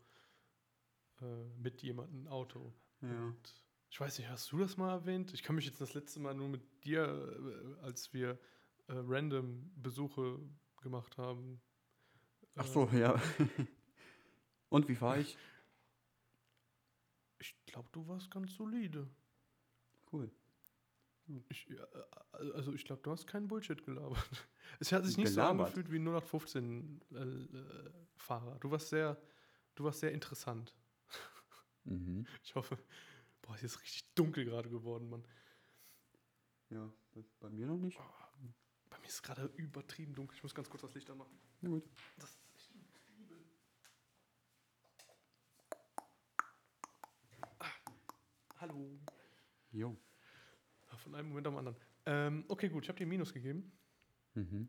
Speaker 1: äh, mit jemandem Auto.
Speaker 2: Ja.
Speaker 1: Ich weiß nicht, hast du das mal erwähnt? Ich kann mich jetzt das letzte Mal nur mit dir, äh, als wir äh, random Besuche gemacht haben.
Speaker 2: Ach
Speaker 1: äh,
Speaker 2: so, ja. Und wie fahre ich?
Speaker 1: Ich glaube, du warst ganz solide.
Speaker 2: Cool.
Speaker 1: Ich, ja, äh, also ich glaube, du hast keinen Bullshit gelabert. Es hat sich nicht so
Speaker 2: Gelabert?
Speaker 1: angefühlt wie ein 0815 äh, äh, Fahrer. Du warst sehr, du warst sehr interessant.
Speaker 2: Mhm.
Speaker 1: Ich hoffe, boah, hier ist richtig dunkel gerade geworden, Mann.
Speaker 2: Ja, bei, mir noch nicht.
Speaker 1: Bei mir ist es gerade übertrieben dunkel. Ich muss ganz kurz das Licht anmachen.
Speaker 2: Na gut.
Speaker 1: Das ist echt übertrieben. Ah, hallo.
Speaker 2: Jo.
Speaker 1: Ah, Von einem Moment am anderen. Ähm, okay, gut, ich habe dir Minus gegeben.
Speaker 2: Mhm.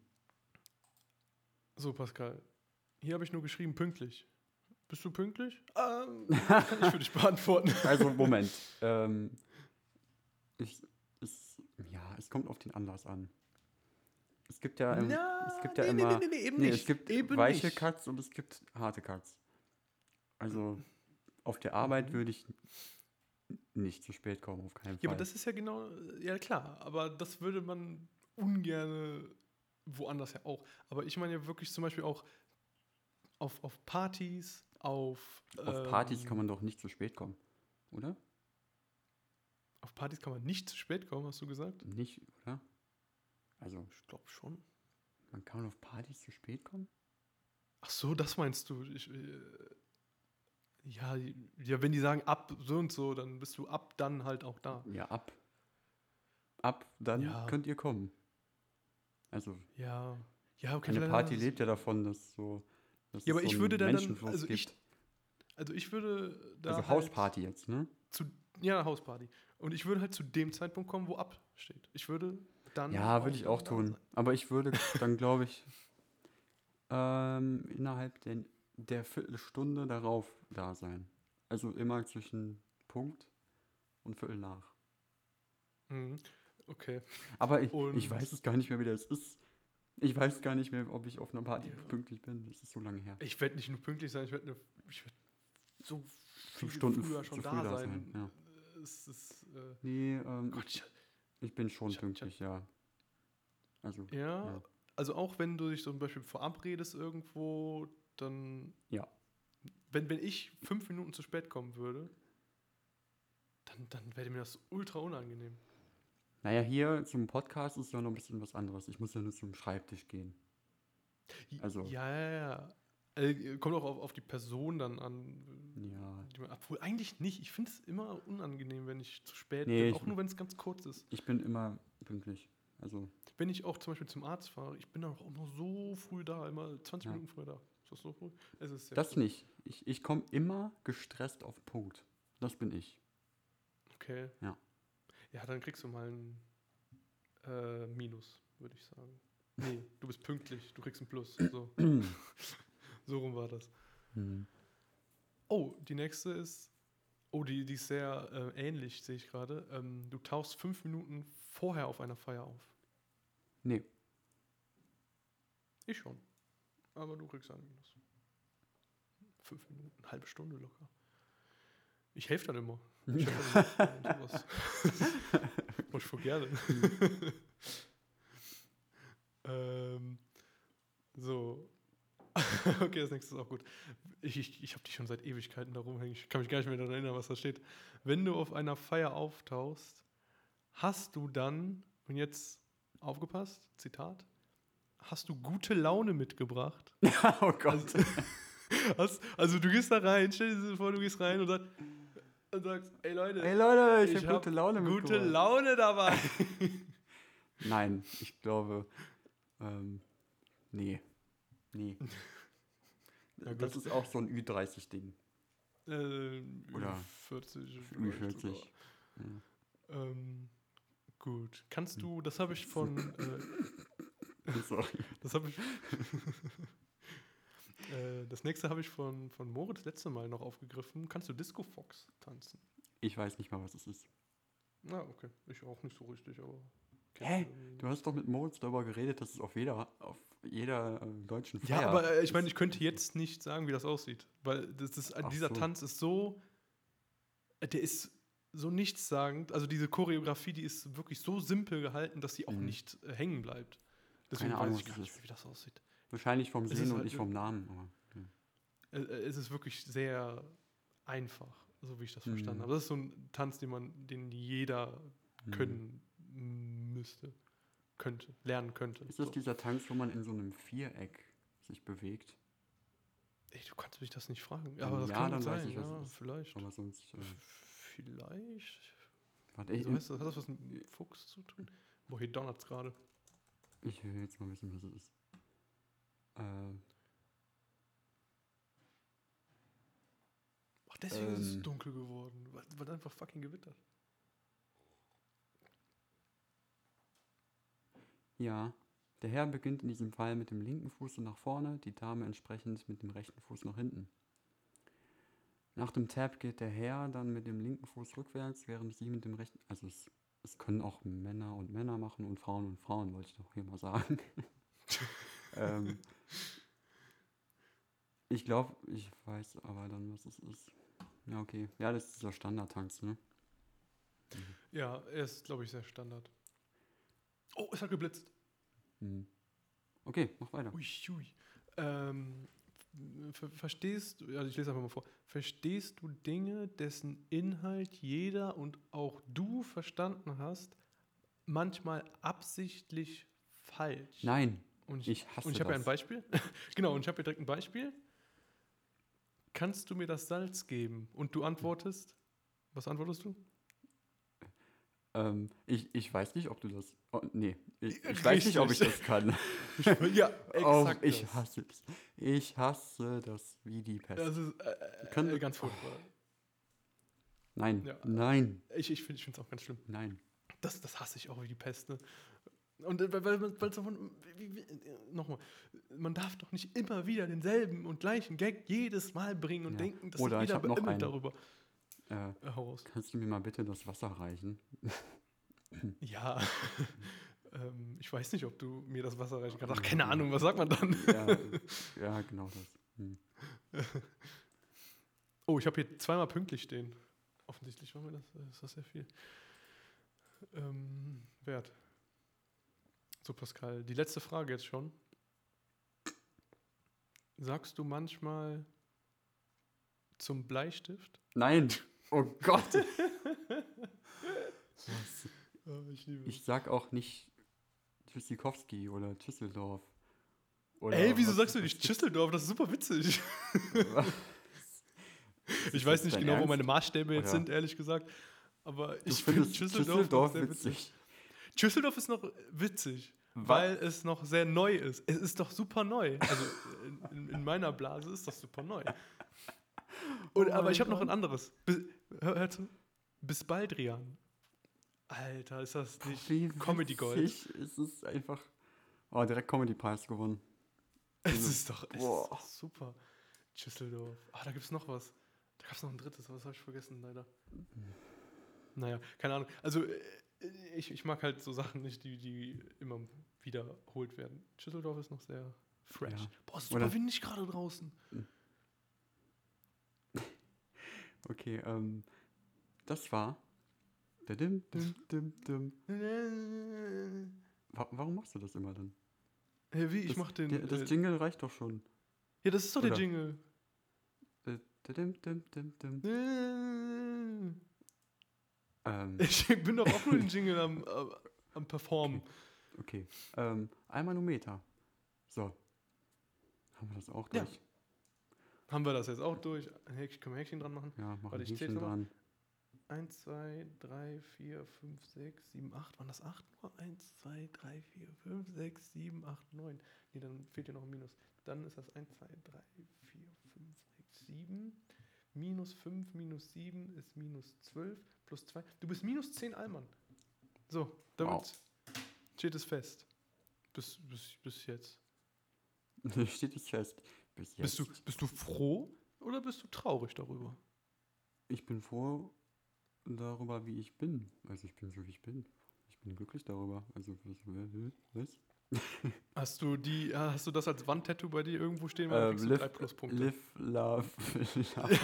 Speaker 1: So, Pascal. Hier habe ich nur geschrieben, pünktlich. Bist du pünktlich? Ähm, kann ich für dich beantworten.
Speaker 2: Also, Moment. ähm, ich, es, ja, es kommt auf den Anlass an. Es gibt ja, ähm, es gibt ja
Speaker 1: nee,
Speaker 2: immer.
Speaker 1: Nee, nee, nee, eben
Speaker 2: nee,
Speaker 1: nicht.
Speaker 2: es gibt
Speaker 1: eben
Speaker 2: weiche
Speaker 1: nicht.
Speaker 2: Cuts und es gibt harte Cuts. Also auf der Arbeit
Speaker 1: Mhm.
Speaker 2: würde ich nicht zu spät kommen, auf keinen Fall.
Speaker 1: Ja, aber das ist ja genau, ja klar, aber das würde man ungern woanders ja auch. Aber ich meine ja wirklich zum Beispiel auch auf, auf Partys, auf.
Speaker 2: auf Partys
Speaker 1: ähm,
Speaker 2: kann man doch nicht zu spät kommen, oder?
Speaker 1: Auf Partys kann man nicht zu spät kommen, hast du gesagt?
Speaker 2: Nicht, oder? Also,
Speaker 1: Ich glaube schon.
Speaker 2: man kann auf Partys zu spät kommen?
Speaker 1: Ach so, das meinst du? Ich, äh, ja, ja, wenn die sagen ab so und so, dann bist du ab dann halt auch da.
Speaker 2: Ja, ab. Ab, dann
Speaker 1: Ja.
Speaker 2: könnt ihr kommen. Also,
Speaker 1: Ja, ja, okay.
Speaker 2: eine Party lebt ja davon, dass so. Dass
Speaker 1: Ja, aber ich
Speaker 2: so
Speaker 1: würde
Speaker 2: einen
Speaker 1: da dann, also ich, also ich würde da
Speaker 2: Also
Speaker 1: halt
Speaker 2: Hausparty jetzt, ne?
Speaker 1: zu, ja, Hausparty. Und ich würde halt zu dem Zeitpunkt kommen, wo ab steht. Ich würde dann.
Speaker 2: Ja, würde ich auch tun.
Speaker 1: sein.
Speaker 2: Aber ich würde dann, glaube ich, ähm, innerhalb der, der Viertelstunde darauf da sein. Also immer zwischen Punkt und Viertel nach.
Speaker 1: Mhm. Okay.
Speaker 2: Aber ich,
Speaker 1: Und-
Speaker 2: ich weiß es gar nicht mehr, wie das ist. Ich weiß gar nicht mehr, ob ich auf einer Party
Speaker 1: Ja.
Speaker 2: pünktlich bin. Das ist so lange her.
Speaker 1: Ich werde nicht nur pünktlich sein, ich werde ne, werd so viel
Speaker 2: Fünf Stunden
Speaker 1: früher schon da
Speaker 2: da
Speaker 1: sein.
Speaker 2: sein,
Speaker 1: Es ist, äh,
Speaker 2: Nee, ähm,
Speaker 1: Gott,
Speaker 2: ich,
Speaker 1: ich,
Speaker 2: bin schon
Speaker 1: ich hab- ich
Speaker 2: pünktlich, ja. Also,
Speaker 1: ja,
Speaker 2: Ja.
Speaker 1: also auch wenn du dich zum Beispiel verabredest irgendwo, dann.
Speaker 2: Ja.
Speaker 1: Wenn, wenn ich fünf Minuten zu spät kommen würde, dann, dann wäre mir das ultra unangenehm.
Speaker 2: Naja, hier zum Podcast ist ja noch ein bisschen was anderes. Ich muss ja nur zum Schreibtisch gehen. Also-
Speaker 1: Ja, ja, ja. Äh, kommt auch auf, auf die Person dann an.
Speaker 2: Ja,
Speaker 1: man- Obwohl eigentlich nicht. Ich finde es immer unangenehm, wenn ich zu spät
Speaker 2: Nee,
Speaker 1: bin. Auch nur, wenn es ganz kurz ist.
Speaker 2: ich bin immer pünktlich. Also,
Speaker 1: Wenn ich auch zum Beispiel zum Arzt fahre, ich bin dann auch immer so früh da, immer 20
Speaker 2: Ja.
Speaker 1: Minuten früher da. Ist das so früh? Es ist sehr
Speaker 2: das
Speaker 1: früh.
Speaker 2: nicht. Ich, ich komme immer gestresst auf Punkt. Das bin ich.
Speaker 1: Okay.
Speaker 2: Ja.
Speaker 1: Ja, dann kriegst du mal ein äh, Minus, würde ich sagen. Nee, du bist pünktlich, du kriegst ein Plus. So, so rum war das.
Speaker 2: Hm.
Speaker 1: Oh, die nächste ist. Oh, die, die ist sehr äh, ähnlich, sehe ich gerade. Ähm, du tauchst fünf Minuten vorher auf einer Feier auf.
Speaker 2: Nee,
Speaker 1: Ich schon. Aber du kriegst ein Minus. Fünf Minuten, eine halbe Stunde locker. Ich helfe dann immer. Ich helfe dann immer ich voll gerne. ähm, so. okay, das nächste ist auch gut. Ich, ich, ich habe die schon seit Ewigkeiten da rumhängen. Ich kann mich gar nicht mehr daran erinnern, was da steht. Wenn du auf einer Feier auftauchst, hast du dann, und jetzt aufgepasst, Zitat, hast du gute Laune mitgebracht?
Speaker 2: oh Gott.
Speaker 1: Hast, also du gehst da rein, stell dir vor, du gehst rein und, sag, und sagst, ey Leute,
Speaker 2: Ey Leute, ich,
Speaker 1: ich
Speaker 2: habe
Speaker 1: hab
Speaker 2: gute Laune
Speaker 1: gute
Speaker 2: mitgebracht.
Speaker 1: Laune dabei.
Speaker 2: Nein, ich glaube, ähm, nee. Nee. Das ist auch so ein Ü30-Ding.
Speaker 1: äh,
Speaker 2: Oder
Speaker 1: 40.
Speaker 2: Ü40. Ja.
Speaker 1: Ähm, gut. Kannst du, das habe ich von, äh,
Speaker 2: Sorry.
Speaker 1: das habe ich, äh, das nächste habe ich von, von Moritz letzte Mal noch aufgegriffen. Kannst du Disco Fox tanzen?
Speaker 2: Ich weiß nicht mal, was es ist.
Speaker 1: Na, okay. Ich auch nicht so richtig, aber.
Speaker 2: Hä? Du hast doch mit Moritz darüber geredet, dass es auf jeder, auf jeder äh, deutschen
Speaker 1: Ja,
Speaker 2: Feier
Speaker 1: aber äh, ich meine, ich könnte jetzt nicht sagen, wie das aussieht. Weil das ist,
Speaker 2: Ach
Speaker 1: dieser
Speaker 2: so.
Speaker 1: Tanz ist so. Der ist so nichtssagend. Also diese Choreografie, die ist wirklich so simpel gehalten, dass sie auch
Speaker 2: Mhm.
Speaker 1: nicht äh, hängen bleibt. Deswegen
Speaker 2: Keine Ahnung,
Speaker 1: weiß ich gar nicht, wie das aussieht.
Speaker 2: Wahrscheinlich vom Sehen und
Speaker 1: halt
Speaker 2: nicht vom Namen. Aber, ja.
Speaker 1: Äh, äh, Es ist wirklich sehr einfach, so wie ich das
Speaker 2: Mhm.
Speaker 1: verstanden habe. Das ist so ein Tanz, den man, den jeder
Speaker 2: Hm.
Speaker 1: können müsste, könnte, lernen könnte.
Speaker 2: Ist das
Speaker 1: So.
Speaker 2: dieser Tanz, wo man in so einem Viereck sich bewegt?
Speaker 1: Ey, du kannst mich das nicht fragen.
Speaker 2: Ja,
Speaker 1: Aber das
Speaker 2: ja,
Speaker 1: kann
Speaker 2: dann
Speaker 1: gut
Speaker 2: weiß
Speaker 1: sein.
Speaker 2: ich, was
Speaker 1: ja,
Speaker 2: ist.
Speaker 1: vielleicht.
Speaker 2: Aber sonst. Äh,
Speaker 1: Vielleicht.
Speaker 2: warte, ich,
Speaker 1: das, hat das was mit Fuchs zu tun? Boah, hier es gerade.
Speaker 2: ich will jetzt mal wissen, was es ist. Äh,
Speaker 1: Ach, deswegen ist es
Speaker 2: Ähm.
Speaker 1: dunkel geworden. Weil, weil einfach fucking gewittert.
Speaker 2: ja. Der Herr beginnt in diesem Fall mit dem linken Fuß nach vorne, die Dame entsprechend mit dem rechten Fuß nach hinten. Nach dem Tap geht der Herr dann mit dem linken Fuß rückwärts, während sie mit dem rechten. Also es, es können auch Männer und Männer machen und Frauen und Frauen, wollte ich doch hier mal sagen. ähm, ich glaube, ich weiß aber dann, was es ist. Ja, okay. Ja, das ist dieser Standardtanz, ne?
Speaker 1: Ja, er ist, glaube ich, sehr Standard. Oh, es hat geblitzt.
Speaker 2: Mhm. Okay, mach weiter.
Speaker 1: Ui, ui. Ähm, ver verstehst du, also ich lese einfach mal vor, verstehst du Dinge, dessen Inhalt jeder und auch du verstanden hast, manchmal absichtlich falsch?
Speaker 2: Nein,
Speaker 1: Und ich,
Speaker 2: ich hasse
Speaker 1: und ich habe ja ein. Beispiel. genau, und ich habe hier direkt ein Beispiel. Kannst du mir das Salz geben? Und du antwortest, was antwortest du?
Speaker 2: Ähm, ich, ich weiß nicht, ob du das. Oh, nee, ich, ich weiß nicht, ob ich das kann.
Speaker 1: ja,
Speaker 2: oh, ich hasse es. Ich hasse das wie die Pest.
Speaker 1: Das ist äh,
Speaker 2: Kann-
Speaker 1: äh, ganz furchtbar.
Speaker 2: nein,
Speaker 1: ja.
Speaker 2: nein,
Speaker 1: Ich, ich finde es auch ganz schlimm.
Speaker 2: nein.
Speaker 1: Das, das hasse ich auch wie die Pest. Ne? Und äh, weil, weil, weil, weil so von, wie, wie, äh, nochmal, man darf doch nicht immer wieder denselben und gleichen Gag jedes Mal bringen und
Speaker 2: Ja.
Speaker 1: denken, dass
Speaker 2: Oder ich
Speaker 1: jeder
Speaker 2: hab noch einen.
Speaker 1: darüber.
Speaker 2: Äh, kannst du mir mal bitte das Wasser reichen?
Speaker 1: Ja, ähm, ich weiß nicht, ob du mir das Wasser reichen kannst. Ach, keine Ahnung, was sagt man dann?
Speaker 2: ja, ja, genau das. Hm.
Speaker 1: Oh, ich habe hier zweimal pünktlich stehen. Offensichtlich war mir das, äh, ist das sehr viel ähm, wert. So, Pascal, die letzte Frage jetzt schon. Sagst du manchmal zum Bleistift?
Speaker 2: Nein, oh Gott.
Speaker 1: ich liebe
Speaker 2: Ich sag auch nicht Tschüssikowski oder Düsseldorf. Oder
Speaker 1: Ey, wieso
Speaker 2: was-
Speaker 1: sagst du nicht
Speaker 2: gibt's-
Speaker 1: Schüsseldorf? Das ist super witzig. Ich weiß nicht genau, wo
Speaker 2: Ernst?
Speaker 1: meine Maßstäbe jetzt
Speaker 2: Oder?
Speaker 1: sind, ehrlich gesagt. Aber ich finde
Speaker 2: findest
Speaker 1: Schüsseldorf,
Speaker 2: Düsseldorf
Speaker 1: noch sehr witzig.
Speaker 2: witzig.
Speaker 1: Schüsseldorf ist noch witzig,
Speaker 2: Wa-
Speaker 1: weil es noch sehr neu ist. Es ist doch super neu. Also in, in, in meiner Blase ist das super neu. Und,
Speaker 2: Oh
Speaker 1: aber ich habe noch ein anderes. Bis, hör, hör zu. Bis Baldrian. Alter, ist das nicht
Speaker 2: Wie
Speaker 1: Comedy Gold?
Speaker 2: witzig ist es einfach. Oh, direkt Comedy Preis gewonnen.
Speaker 1: Es
Speaker 2: Also,
Speaker 1: ist doch, es ist
Speaker 2: boah.
Speaker 1: super. Düsseldorf. Ah, da gibt es noch was. Da gab es noch ein drittes, aber das habe ich vergessen, leider. Naja, keine Ahnung. Also, äh, ich, ich mag halt so Sachen nicht, die, die immer wiederholt werden. Düsseldorf ist noch sehr fresh.
Speaker 2: Ja.
Speaker 1: Boah, ist super windig gerade draußen.
Speaker 2: Okay, ähm, das war. Dim, dim, dim, dim. Wa- Warum machst du das immer dann?
Speaker 1: Hey, wie? Ich
Speaker 2: das,
Speaker 1: mach den.
Speaker 2: der- Das
Speaker 1: äh,
Speaker 2: Jingle reicht doch schon.
Speaker 1: ja, das ist doch der
Speaker 2: oder?
Speaker 1: Jingle.
Speaker 2: Äh, Dim, dim, dim, dim. Ähm,
Speaker 1: Ich bin doch auch nur den Jingle am, am, Performen.
Speaker 2: okay. Ähm, ein Manometer. So. Haben wir das auch
Speaker 1: Ja.
Speaker 2: durch?
Speaker 1: Haben wir das jetzt auch durch? Häkchen, können wir Häkchen dran machen?
Speaker 2: Ja, machen wir Häkchen dran.
Speaker 1: 1, 2, 3, 4, 5, 6, 7, 8. Waren das 8 nur? 1, 2, 3, 4, 5, 6, 7, 8, 9. Nee, dann fehlt hier noch ein Minus. Dann ist das 1, 2, 3, 4, 5, 6, 7. Minus 5, minus 7 ist minus 12 plus 2. Du bist minus 10 Allmann. So, damit
Speaker 2: Wow.
Speaker 1: steht es fest. Bis, bis, bis jetzt.
Speaker 2: Steht es fest. Bis jetzt.
Speaker 1: Bist du, bist du froh oder bist du traurig darüber?
Speaker 2: Ich bin froh darüber, wie ich bin. Also ich bin so, wie ich bin. Ich bin glücklich darüber. Also was?
Speaker 1: Hast du die, ah, hast du das als Wandtattoo bei dir irgendwo stehen? Du
Speaker 2: live,
Speaker 1: drei Pluspunkte.
Speaker 2: live, love, love.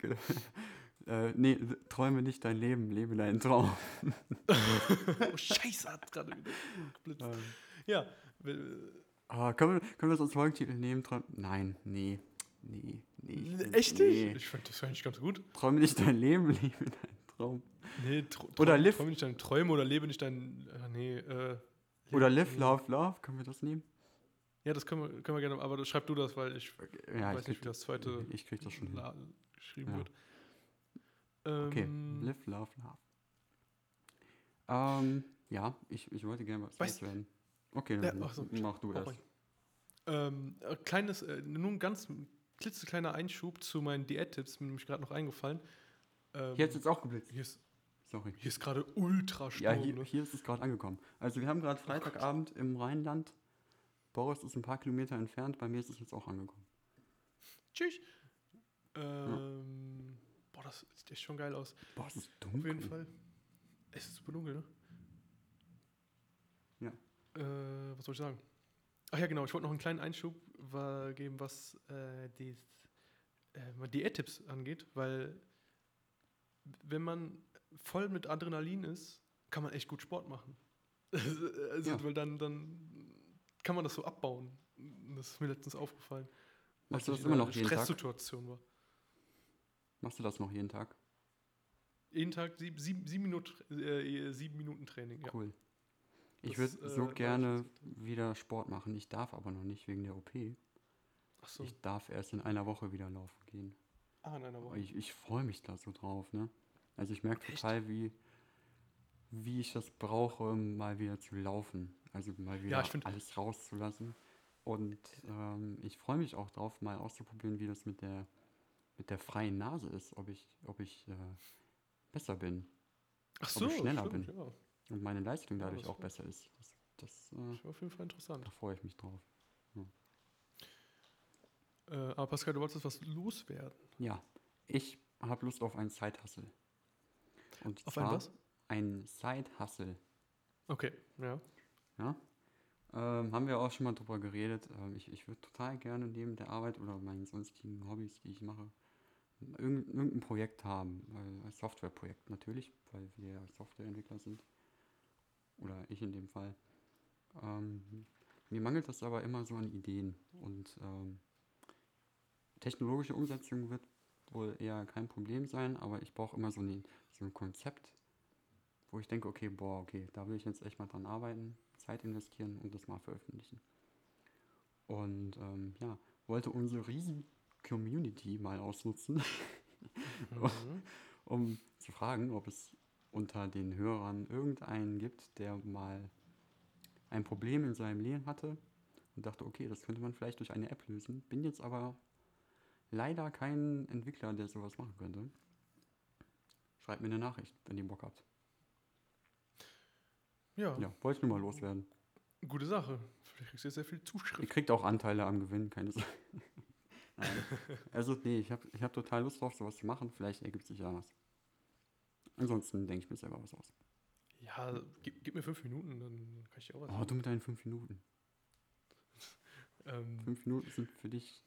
Speaker 2: äh, nee, träume nicht dein Leben, lebe deinen Traum.
Speaker 1: Oh, Scheiße, hat gerade wieder geblitzt.
Speaker 2: Ähm,
Speaker 1: Ja,
Speaker 2: ah, können, wir, können wir das als Folgentitel nehmen? Träum Nein, nee. Nee, nee.
Speaker 1: echt
Speaker 2: nee.
Speaker 1: nicht? Ich fand das eigentlich ganz gut.
Speaker 2: Träume nicht dein Leben, lebe deinen Traum.
Speaker 1: Nee, tr
Speaker 2: Oder live.
Speaker 1: Träume nicht deine Träume oder lebe nicht dein. Nee, äh,
Speaker 2: Oder live, love, love. Können wir das nehmen?
Speaker 1: Ja, das können wir, können wir gerne, aber schreib du das, weil ich
Speaker 2: Ja,
Speaker 1: weiß
Speaker 2: ich
Speaker 1: nicht, wie das zweite
Speaker 2: ich krieg das schon hin.
Speaker 1: geschrieben
Speaker 2: Ja.
Speaker 1: wird.
Speaker 2: Okay,
Speaker 1: Ähm,
Speaker 2: live, love, love. Ähm, ja, ich, ich wollte gerne was
Speaker 1: Weißt-
Speaker 2: loswerden. Okay,
Speaker 1: Ja,
Speaker 2: dann
Speaker 1: ach so,
Speaker 2: mach du erst.
Speaker 1: Ähm, äh, kleines, äh, nur ein ganz klitzekleiner Einschub zu meinen Diättipps, mir nämlich gerade noch eingefallen. Ähm,
Speaker 2: Hier hat es jetzt auch geblitzt.
Speaker 1: hier ist,
Speaker 2: Sorry.
Speaker 1: hier ist gerade Ultrasturm.
Speaker 2: Ja, hier,
Speaker 1: ne?
Speaker 2: hier ist es gerade angekommen. Also wir haben gerade
Speaker 1: Oh
Speaker 2: Freitagabend im Rheinland. Boris ist ein paar Kilometer entfernt. Bei mir ist es jetzt auch angekommen.
Speaker 1: Tschüss. Ähm, Boah, das sieht echt schon geil aus.
Speaker 2: Boah, es ist
Speaker 1: Auf
Speaker 2: dunkel.
Speaker 1: jeden Fall. Es ist super dunkel, ne?
Speaker 2: Ja.
Speaker 1: Äh, was soll ich sagen? Ach ja, genau. Ich wollte noch einen kleinen Einschub wa- geben, was äh, die, äh, Diättipps angeht, weil wenn man voll mit Adrenalin ist, kann man echt gut Sport machen. also,
Speaker 2: Ja.
Speaker 1: weil dann, dann kann man das so abbauen. Das ist mir letztens aufgefallen.
Speaker 2: Machst du das immer noch jeden Tag?
Speaker 1: Stresssituation war.
Speaker 2: Machst du das noch jeden Tag?
Speaker 1: Jeden Tag sieben, sieben, sieben, Minuten, äh, sieben Minuten Training. Ja.
Speaker 2: Cool. Ich würde
Speaker 1: äh,
Speaker 2: so
Speaker 1: ich
Speaker 2: gerne wieder Sport machen. Ich darf aber noch nicht wegen der OP.
Speaker 1: Ach so.
Speaker 2: Ich darf erst in einer Woche wieder laufen gehen.
Speaker 1: Ah, in einer Woche.
Speaker 2: Ich, ich freue mich da so drauf, ne? Also ich merke total, wie, wie ich das brauche, mal wieder zu laufen. Also mal wieder
Speaker 1: find-
Speaker 2: alles rauszulassen. Und ähm, ich freue mich auch drauf, mal auszuprobieren, wie das mit der, mit der freien Nase ist, ob ich, ob ich äh, besser bin
Speaker 1: Ach
Speaker 2: ob ich schneller
Speaker 1: stimmt,
Speaker 2: bin.
Speaker 1: Ja.
Speaker 2: und meine Leistung
Speaker 1: Ja,
Speaker 2: dadurch
Speaker 1: das
Speaker 2: auch
Speaker 1: wär-
Speaker 2: besser ist. Das, das, äh,
Speaker 1: Das war auf jeden Fall interessant.
Speaker 2: da freue ich mich drauf.
Speaker 1: Äh, aber Pascal, du wolltest was loswerden.
Speaker 2: Ja, ich habe Lust auf einen Side-Hustle. Und
Speaker 1: Auf ein
Speaker 2: zwar
Speaker 1: was?
Speaker 2: Ein Side-Hustle.
Speaker 1: Okay, ja.
Speaker 2: Ja? Ähm, haben wir auch schon mal drüber geredet. Ähm, ich ich würde total gerne neben der Arbeit oder meinen sonstigen Hobbys, die ich mache, irgend, irgendein Projekt haben. Ein Softwareprojekt natürlich, weil wir Softwareentwickler sind. Oder ich in dem Fall. Ähm, mir mangelt das aber immer so an Ideen. Und ähm, technologische Umsetzung wird wohl eher kein Problem sein, aber ich brauche immer so, eine, so ein Konzept, wo ich denke, okay, boah, okay, da will ich jetzt echt mal dran arbeiten, Zeit investieren und das mal veröffentlichen. Und ähm, ja, wollte unsere riesen Community mal ausnutzen,
Speaker 1: Mhm.
Speaker 2: um zu fragen, ob es unter den Hörern irgendeinen gibt, der mal ein Problem in seinem Leben hatte und dachte, okay, das könnte man vielleicht durch eine App lösen. Bin jetzt aber leider kein Entwickler, der sowas machen könnte. Schreibt mir eine Nachricht, wenn ihr Bock habt.
Speaker 1: Ja,
Speaker 2: Ja, wollte ich nur mal loswerden.
Speaker 1: gute Sache. Vielleicht kriegst du jetzt sehr viel
Speaker 2: Ihr
Speaker 1: Zuschrift.
Speaker 2: kriegt auch Anteile am Gewinn, keine Sorge. Also, nee, ich habe ich hab total Lust drauf, sowas zu machen. Vielleicht ergibt sich ja was. Ansonsten denke ich mir selber was aus.
Speaker 1: Ja, gib, gib mir fünf Minuten, dann kann ich dir auch was
Speaker 2: Oh, du mit deinen fünf Minuten.
Speaker 1: ähm,
Speaker 2: Fünf Minuten sind für dich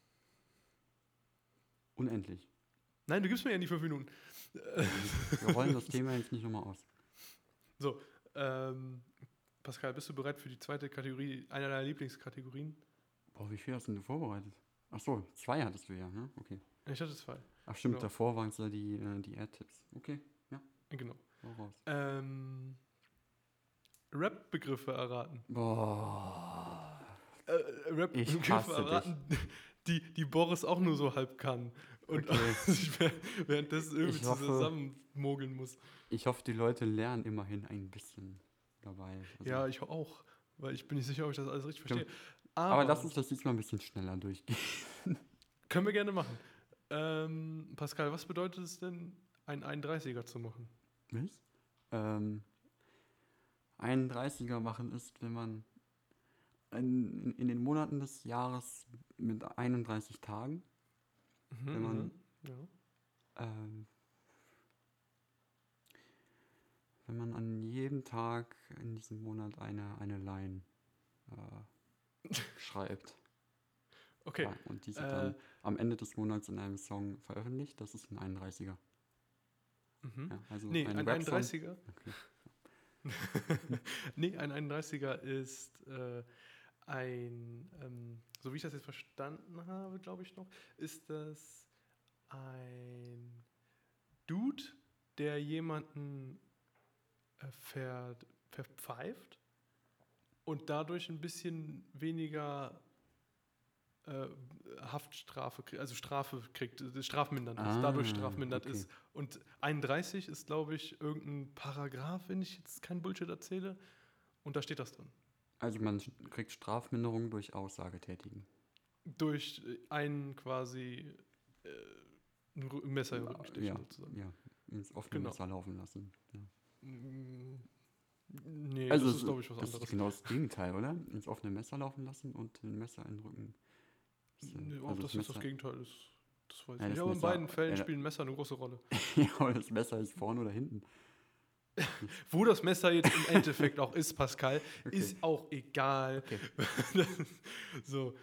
Speaker 2: unendlich.
Speaker 1: Nein, du gibst mir ja die fünf Minuten.
Speaker 2: Wir rollen das Thema jetzt nicht nochmal aus.
Speaker 1: So, ähm, Pascal, bist du bereit für die zweite Kategorie, einer deiner Lieblingskategorien?
Speaker 2: Boah, wie viel hast denn du vorbereitet? Ach so, zwei hattest du ja, ne? Okay.
Speaker 1: Ich hatte zwei.
Speaker 2: Ach stimmt,
Speaker 1: Genau.
Speaker 2: davor waren es ja die, äh, die Ad-Tipps. Okay,
Speaker 1: Genau.
Speaker 2: hau raus.
Speaker 1: Ähm, Rap-Begriffe erraten.
Speaker 2: Boah.
Speaker 1: Äh, Rap-Begriffe
Speaker 2: hasse dich.
Speaker 1: Die, die Boris auch nur so halb kann. Und
Speaker 2: Okay.
Speaker 1: sich während- währenddessen irgendwie
Speaker 2: hoffe-
Speaker 1: zusammenmogeln muss.
Speaker 2: Ich hoffe, die Leute lernen immerhin ein bisschen dabei. Also-
Speaker 1: Ja, ich auch. Weil ich bin nicht sicher, ob ich das alles richtig verstehe. Aber,
Speaker 2: Aber lass uns das diesmal ein bisschen schneller durchgehen.
Speaker 1: können wir gerne machen. Ähm, Pascal, was bedeutet es denn, einen 31er zu machen?
Speaker 2: Was? Ähm, 31er machen ist, wenn man in, in den Monaten des Jahres mit 31 Tagen, Wenn man-
Speaker 1: mhm. ja.
Speaker 2: ähm, wenn man an jedem Tag in diesem Monat eine, eine Line äh, schreibt
Speaker 1: Okay.
Speaker 2: ja, und diese
Speaker 1: Äh,
Speaker 2: dann am Ende des Monats in einem Song veröffentlicht, das ist ein 31er.
Speaker 1: Mhm.
Speaker 2: Ja, also
Speaker 1: Nee, ein
Speaker 2: Rap-Song-
Speaker 1: 31er.
Speaker 2: Okay.
Speaker 1: nee, ein 31er ist äh, ein, ähm, so wie ich das jetzt verstanden habe, glaube ich noch, ist das ein Dude, der jemanden äh, ver, verpfeift und dadurch ein bisschen weniger äh, Haftstrafe, kriegt, also Strafe kriegt, äh, strafmindernd ist, dadurch
Speaker 2: Ah,
Speaker 1: strafmindernd
Speaker 2: okay.
Speaker 1: ist. Und 31 ist, glaube ich, irgendein Paragraph, wenn ich jetzt keinen Bullshit erzähle. Und da steht das drin.
Speaker 2: Also man kriegt Strafminderung durch Aussage tätigen.
Speaker 1: Durch äh, einen quasi äh, ein Messer im Rücken stechen,
Speaker 2: ja,
Speaker 1: sozusagen.
Speaker 2: ja, ins offene
Speaker 1: Genau.
Speaker 2: Messer laufen lassen. Ja.
Speaker 1: Mm, Nee,
Speaker 2: also
Speaker 1: das ist, glaube ich, was
Speaker 2: das
Speaker 1: anderes.
Speaker 2: ist genau das Gegenteil, oder? Ins offene Messer laufen lassen und ein Messer in den Rücken. Das, äh,
Speaker 1: Nee,
Speaker 2: also
Speaker 1: das, ist das Gegenteil. Das, das weiß ich
Speaker 2: Ja,
Speaker 1: nicht.
Speaker 2: das
Speaker 1: Aber in beiden Fällen
Speaker 2: ja.
Speaker 1: spielen Messer eine große Rolle.
Speaker 2: ja, aber das Messer ist vorne oder hinten.
Speaker 1: Wo das Messer jetzt im Endeffekt auch ist, Pascal,
Speaker 2: Okay.
Speaker 1: ist auch egal.
Speaker 2: Okay.
Speaker 1: so,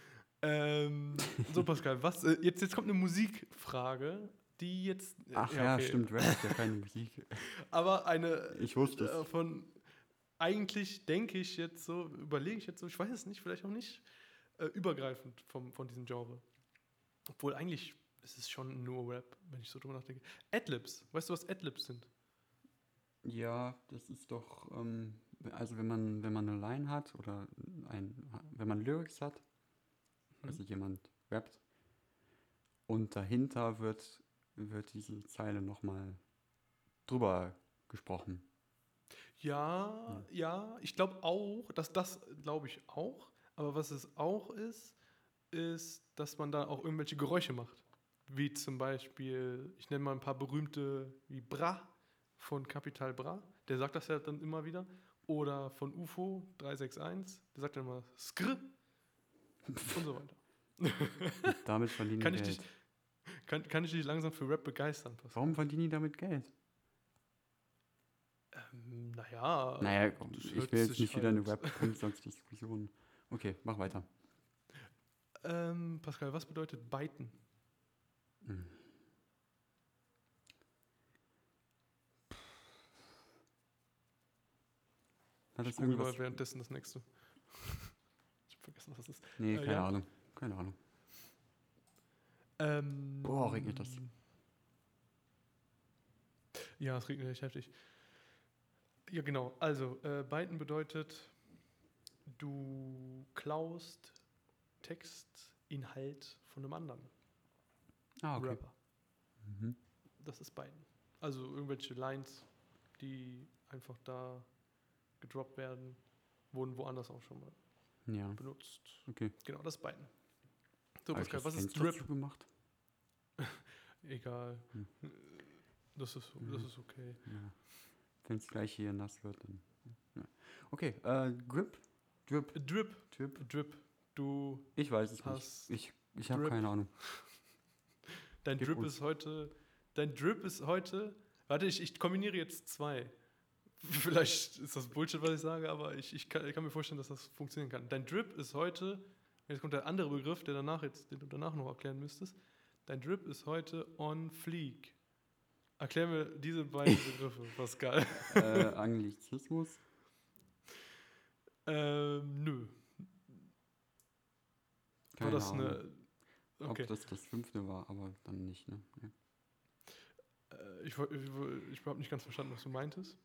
Speaker 1: ähm, so Pascal, was, äh, jetzt, jetzt kommt eine Musikfrage, die jetzt.
Speaker 2: Ach ja,
Speaker 1: okay.
Speaker 2: stimmt, Rap ist ja keine Musik.
Speaker 1: Aber eine.
Speaker 2: Ich wusste es.
Speaker 1: äh, Von. Eigentlich denke ich jetzt so, überlege ich jetzt so, ich weiß es nicht, vielleicht auch nicht, äh, übergreifend vom, von diesem Genre. Obwohl eigentlich ist es schon nur Rap, wenn ich so drüber nachdenke. Adlibs, weißt du, was Adlibs sind?
Speaker 2: Ja, das ist doch, ähm, also wenn man, wenn man eine Line hat oder ein, wenn man Lyrics hat,
Speaker 1: Mhm.
Speaker 2: also jemand rappt und dahinter wird, wird diese Zeile nochmal drüber gesprochen.
Speaker 1: Ja, ja, ich glaube auch, dass das glaube ich auch. Aber was es auch ist, ist, dass man da auch irgendwelche Geräusche macht. Wie zum Beispiel, ich nenne mal ein paar berühmte, wie Bra von Capital Bra. Der sagt das ja dann immer wieder. Oder von UFO 361, der sagt dann immer Skr und so weiter.
Speaker 2: Damit verdienen
Speaker 1: Kann ich,
Speaker 2: Geld.
Speaker 1: dich, kann, kann ich dich langsam für Rap begeistern? Pascal?
Speaker 2: Warum verdienen die damit Geld?
Speaker 1: Ähm, naja,
Speaker 2: Naja, komm, ich will jetzt nicht wieder eine
Speaker 1: halt-
Speaker 2: Rap-Grundsatzdiskussion. Okay, mach weiter.
Speaker 1: ähm, Pascal, was bedeutet Beiten?
Speaker 2: Hm. Hat
Speaker 1: Ich google mal währenddessen das nächste. ich habe vergessen, was das ist.
Speaker 2: Nee,
Speaker 1: Äh,
Speaker 2: keine
Speaker 1: ja.
Speaker 2: Ahnung. Keine Ahnung.
Speaker 1: Ähm,
Speaker 2: Boah, regnet das.
Speaker 1: Ja, es regnet echt heftig. Ja, genau. Also, äh, Beiten bedeutet, du klaust Textinhalt von einem anderen
Speaker 2: Ah, okay.
Speaker 1: Rapper.
Speaker 2: Mhm.
Speaker 1: Das ist Beiten. Also irgendwelche Lines, die einfach da gedroppt werden, wurden woanders auch schon mal
Speaker 2: Ja,
Speaker 1: benutzt.
Speaker 2: okay.
Speaker 1: Genau, das ist Beiten. So, Pascal,
Speaker 2: das
Speaker 1: was ist Drip?
Speaker 2: zugemacht?
Speaker 1: Egal.
Speaker 2: Hm.
Speaker 1: Das ist, das
Speaker 2: Mhm.
Speaker 1: ist okay.
Speaker 2: Ja. Wenn es gleich hier nass wird, dann. Ja. Okay, äh, Grip? Drip?
Speaker 1: Drip,
Speaker 2: Drip?
Speaker 1: Drip. Du
Speaker 2: Ich weiß es
Speaker 1: hast.
Speaker 2: nicht. Ich, ich habe keine Ahnung.
Speaker 1: Dein
Speaker 2: Gib
Speaker 1: Drip
Speaker 2: uns.
Speaker 1: ist heute. Dein Drip ist heute. Warte, ich, ich kombiniere jetzt zwei. Vielleicht ist das Bullshit, was ich sage, aber ich, ich, kann, ich kann mir vorstellen, dass das funktionieren kann. Dein Drip ist heute. Jetzt kommt der andere Begriff, der danach jetzt, den du danach noch erklären müsstest. Dein Drip ist heute on fleek. Erklär mir diese beiden Begriffe, Pascal.
Speaker 2: äh, Anglizismus?
Speaker 1: ähm, nö.
Speaker 2: Keine
Speaker 1: War das
Speaker 2: Ahnung.
Speaker 1: eine. Okay.
Speaker 2: Ob das das fünfte war, aber dann nicht, ne? Ja.
Speaker 1: Äh, ich, ich, ich habe nicht ganz verstanden, was du meintest.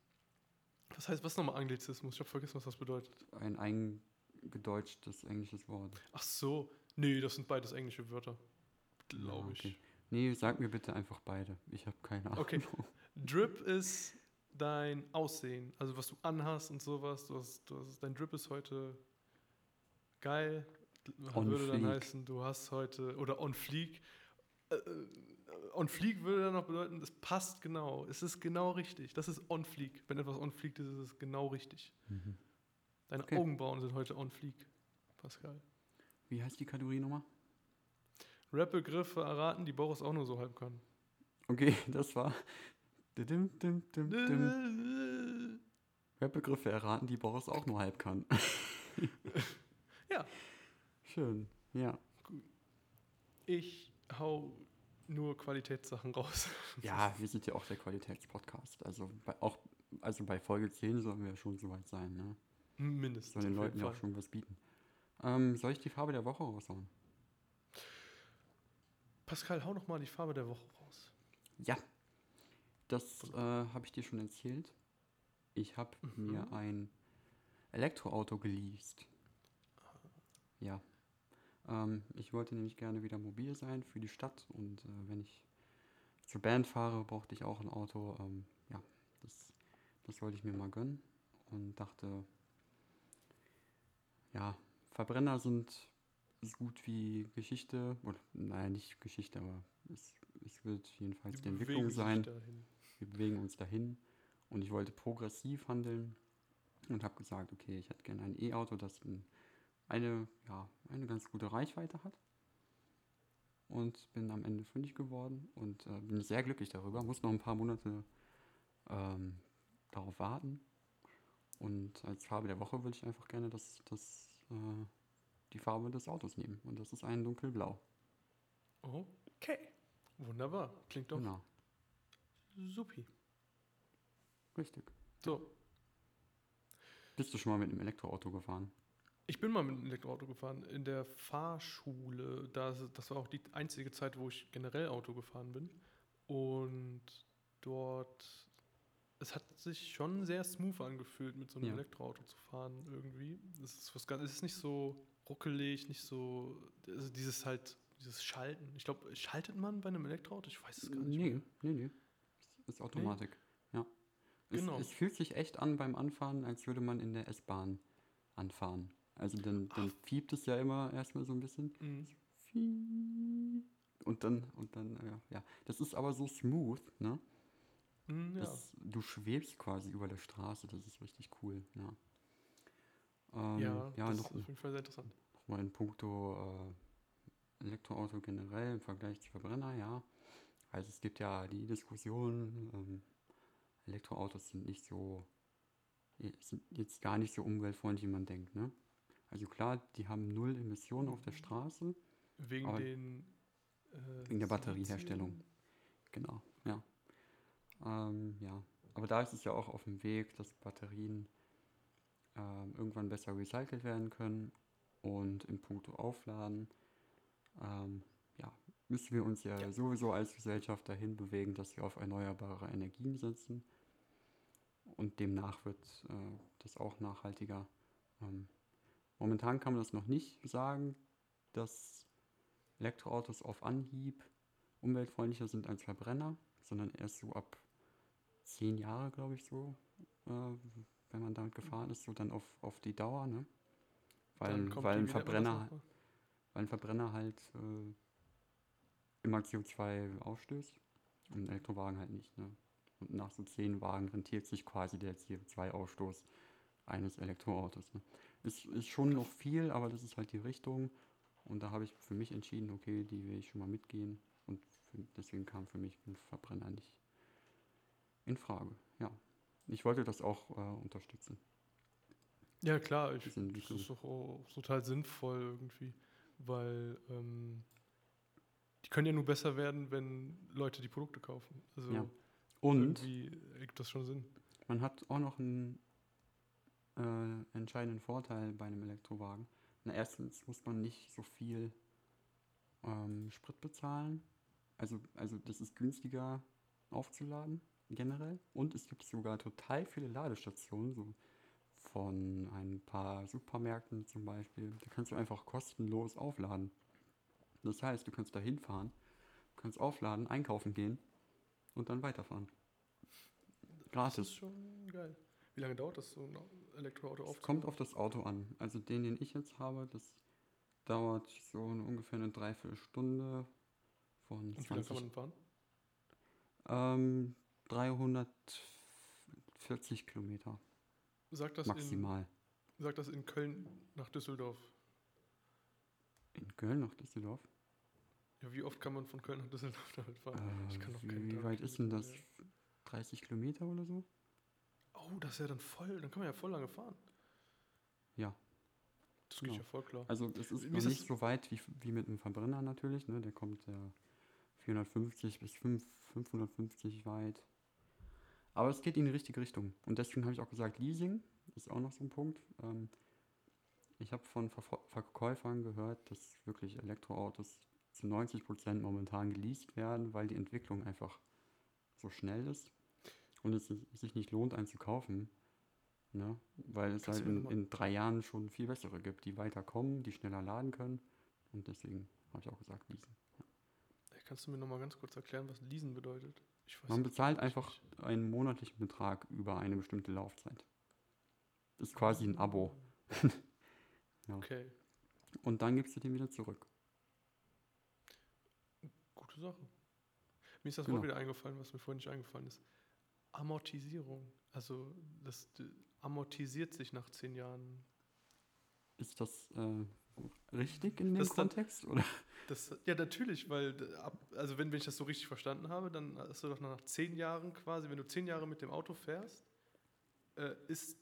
Speaker 1: Was heißt, was ist nochmal Anglizismus? Ich habe vergessen, was das bedeutet.
Speaker 2: Ein eingedeutschtes englisches Wort.
Speaker 1: Ach so. Nee, das sind beides englische Wörter. Glaube
Speaker 2: Ah,
Speaker 1: ich.
Speaker 2: okay. Nee, sag mir bitte einfach beide. Ich habe keine Ahnung.
Speaker 1: Okay. Drip ist dein Aussehen, also was du anhast und sowas. Du hast, du hast, dein Drip ist heute geil.
Speaker 2: On
Speaker 1: würde dann
Speaker 2: fleek.
Speaker 1: heißen, du hast heute, oder on fleek. Äh, on fleek würde dann noch bedeuten, es passt genau. Es ist genau richtig. Das ist on fleek. Wenn etwas on fleek ist, ist es genau richtig.
Speaker 2: Mhm.
Speaker 1: Deine
Speaker 2: Okay.
Speaker 1: Augenbrauen sind heute on fleek, Pascal.
Speaker 2: Wie heißt die Kategorie nochmal?
Speaker 1: Rap-Begriffe erraten, die Boris auch nur so halb kann.
Speaker 2: Okay, das war. Rap-Begriffe erraten, die Boris auch nur halb kann.
Speaker 1: Ja.
Speaker 2: Schön, ja.
Speaker 1: Ich hau nur Qualitätssachen raus.
Speaker 2: Ja, wir sind ja auch der Qualitätspodcast. Also bei, auch, also bei Folge 10 sollen wir schon soweit sein, ne?
Speaker 1: Mindestens.
Speaker 2: Sollen den Leuten ja auch schon was bieten. Ähm, soll ich die Farbe der Woche raushauen?
Speaker 1: Pascal, hau noch mal die Farbe der Woche raus.
Speaker 2: Ja. Das äh, habe ich dir schon erzählt. Ich habe
Speaker 1: Mhm.
Speaker 2: mir ein Elektroauto geleast. Ja. Ähm, ich wollte nämlich gerne wieder mobil sein für die Stadt und äh, wenn ich zur Band fahre, brauchte ich auch ein Auto. Ähm, ja, das, das wollte ich mir mal gönnen und dachte, ja, Verbrenner sind so gut wie Geschichte, oder naja, nicht Geschichte, aber es, es wird jedenfalls die,
Speaker 1: Die
Speaker 2: Entwicklung sein. Wir bewegen uns dahin und ich wollte progressiv handeln und habe gesagt, okay, ich hätte gerne ein E-Auto, das ein- eine, ja, eine ganz gute Reichweite hat. Und bin am Ende fündig geworden und äh, bin sehr glücklich darüber. Muss noch ein paar Monate ähm, darauf warten. Und als Farbe der Woche würde ich einfach gerne das, das, äh, die Farbe des Autos nehmen. Und das ist ein dunkelblau.
Speaker 1: Okay. Wunderbar. Klingt doch
Speaker 2: Genau,
Speaker 1: supi.
Speaker 2: richtig.
Speaker 1: So,
Speaker 2: Bist du schon mal mit einem Elektroauto gefahren?
Speaker 1: Ich bin mal mit einem Elektroauto gefahren in der Fahrschule. Das, das war auch die einzige Zeit, wo ich generell Auto gefahren bin. Und dort, es hat sich schon sehr smooth angefühlt, mit so einem
Speaker 2: Ja.
Speaker 1: Elektroauto zu fahren irgendwie. Es ist, was, es ist nicht so ruckelig, nicht so, also dieses halt, dieses Schalten. Ich glaube, schaltet man bei einem Elektroauto? Ich weiß es gar nicht.
Speaker 2: Nee,
Speaker 1: mehr.
Speaker 2: nee, nee. Es ist Automatik. Ja. Es,
Speaker 1: Genau.
Speaker 2: es fühlt sich echt an beim Anfahren, als würde man in der S-Bahn anfahren. Also dann, dann fiebt es ja immer erstmal so ein bisschen.
Speaker 1: Mhm.
Speaker 2: Und dann, und dann, ja, ja. Das ist aber so smooth, ne?
Speaker 1: Mhm, ja.
Speaker 2: Das, du schwebst quasi über der Straße, das ist richtig cool, ja. Ähm,
Speaker 1: ja,
Speaker 2: ja
Speaker 1: das
Speaker 2: noch,
Speaker 1: ist auf jeden Fall sehr interessant.
Speaker 2: noch mal in puncto äh, Elektroauto generell im Vergleich zu Verbrenner, ja. Also es gibt ja die Diskussion, ähm, Elektroautos sind nicht so, eh, sind jetzt gar nicht so umweltfreundlich, wie man denkt, ne? Also klar, die haben null Emissionen auf der Straße,
Speaker 1: Wegen den. Äh,
Speaker 2: wegen der Batterieherstellung. Genau, ja. Ähm, ja, aber da ist es ja auch auf dem Weg, dass Batterien ähm, irgendwann besser recycelt werden können und in puncto Aufladen, ähm, ja, müssen wir uns ja,
Speaker 1: Ja.
Speaker 2: sowieso als Gesellschaft dahin bewegen, dass wir auf erneuerbare Energien setzen und demnach wird äh, das auch nachhaltiger. Ähm, momentan kann man das noch nicht sagen, dass Elektroautos auf Anhieb umweltfreundlicher sind als Verbrenner, sondern erst so ab zehn Jahre, glaube ich, so, äh, wenn man damit gefahren ist, so dann auf, auf die Dauer, ne? Weil, weil, ein Verbrenner, weil ein Verbrenner halt äh, immer CO2 ausstößt und ein Elektrowagen halt nicht, ne? Und nach so zehn Wagen rentiert sich quasi der CO2-Ausstoß eines Elektroautos. Ne? Ist, ist schon noch viel, aber das ist halt die Richtung. Und da habe ich für mich entschieden, okay, die will ich schon mal mitgehen. Und für, deswegen kam für mich ein Verbrenner nicht in Frage. Ja. Ich wollte das auch äh, unterstützen.
Speaker 1: Ja, klar, ich, das ist doch auch total sinnvoll irgendwie, weil ähm, die können ja nur besser werden, wenn Leute die Produkte kaufen. Also
Speaker 2: Ja. Und
Speaker 1: irgendwie ergibt das schon Sinn.
Speaker 2: man hat auch noch einen äh, entscheidenden Vorteil bei einem Elektrowagen. Na, erstens muss man nicht so viel ähm, Sprit bezahlen. Also, also das ist günstiger aufzuladen generell. Und es gibt sogar total viele Ladestationen, so von ein paar Supermärkten zum Beispiel. Da kannst du einfach kostenlos aufladen. Das heißt, du kannst da hinfahren, kannst aufladen, einkaufen gehen und dann weiterfahren.
Speaker 1: Das ist
Speaker 2: Gratis.
Speaker 1: schon geil. Wie lange dauert das, so ein Elektroauto
Speaker 2: Es
Speaker 1: aufzubauen?
Speaker 2: kommt auf das Auto an. Also den, den ich jetzt habe, das dauert so ungefähr eine Dreiviertelstunde von
Speaker 1: Und wie lange kann
Speaker 2: 20,
Speaker 1: man fahren?
Speaker 2: ähm, 340 Kilometer
Speaker 1: Sagt das, in,
Speaker 2: maximal.
Speaker 1: sagt das in Köln nach Düsseldorf.
Speaker 2: In Köln nach Düsseldorf.
Speaker 1: Ja, wie oft kann man von Köln nach Düsseldorf damit fahren?
Speaker 2: Äh,
Speaker 1: ich kann auf
Speaker 2: wie weit ist denn das?
Speaker 1: Kilometer mehr.
Speaker 2: 30 Kilometer oder so?
Speaker 1: Oh, das ist ja dann voll, dann kann man ja voll lange fahren.
Speaker 2: Ja.
Speaker 1: Das geht
Speaker 2: Genau.
Speaker 1: ja voll klar.
Speaker 2: Also es ist
Speaker 1: Mir
Speaker 2: noch
Speaker 1: ist
Speaker 2: nicht so weit wie, wie mit einem Verbrenner natürlich. Ne? Der kommt ja 450 bis 5, 550 weit. Aber es geht in die richtige Richtung. Und deswegen habe ich auch gesagt, Leasing ist auch noch so ein Punkt. Ähm, ich habe von Verfo- Verkäufern gehört, dass wirklich Elektroautos zu 90% momentan geleast werden, weil die Entwicklung einfach so schnell ist und es si- sich nicht lohnt, einen zu kaufen. Ne? Weil es
Speaker 1: Kannst
Speaker 2: halt in, in drei Jahren schon viel bessere gibt, die weiter kommen, die schneller laden können. Und deswegen habe ich auch gesagt, leasen.
Speaker 1: Ey, Kannst du mir noch mal ganz kurz erklären, was Leasen bedeutet? Ich weiß
Speaker 2: Man bezahlt einfach
Speaker 1: nicht.
Speaker 2: einen monatlichen Betrag über eine bestimmte Laufzeit. Das ist quasi ein Abo. Ja.
Speaker 1: Okay,
Speaker 2: Und dann gibst du den wieder zurück.
Speaker 1: gute Sache. Mir ist das
Speaker 2: Genau.
Speaker 1: Wort wieder eingefallen, was mir vorhin nicht eingefallen ist. Amortisierung. Also das amortisiert sich nach zehn Jahren.
Speaker 2: Ist das äh, richtig in dem
Speaker 1: Das ist dann-
Speaker 2: Kontext? Oder?
Speaker 1: Das, ja, natürlich, weil ab, also wenn, wenn ich das so richtig verstanden habe, dann hast du doch nach zehn Jahren quasi, wenn du zehn Jahre mit dem Auto fährst, äh, ist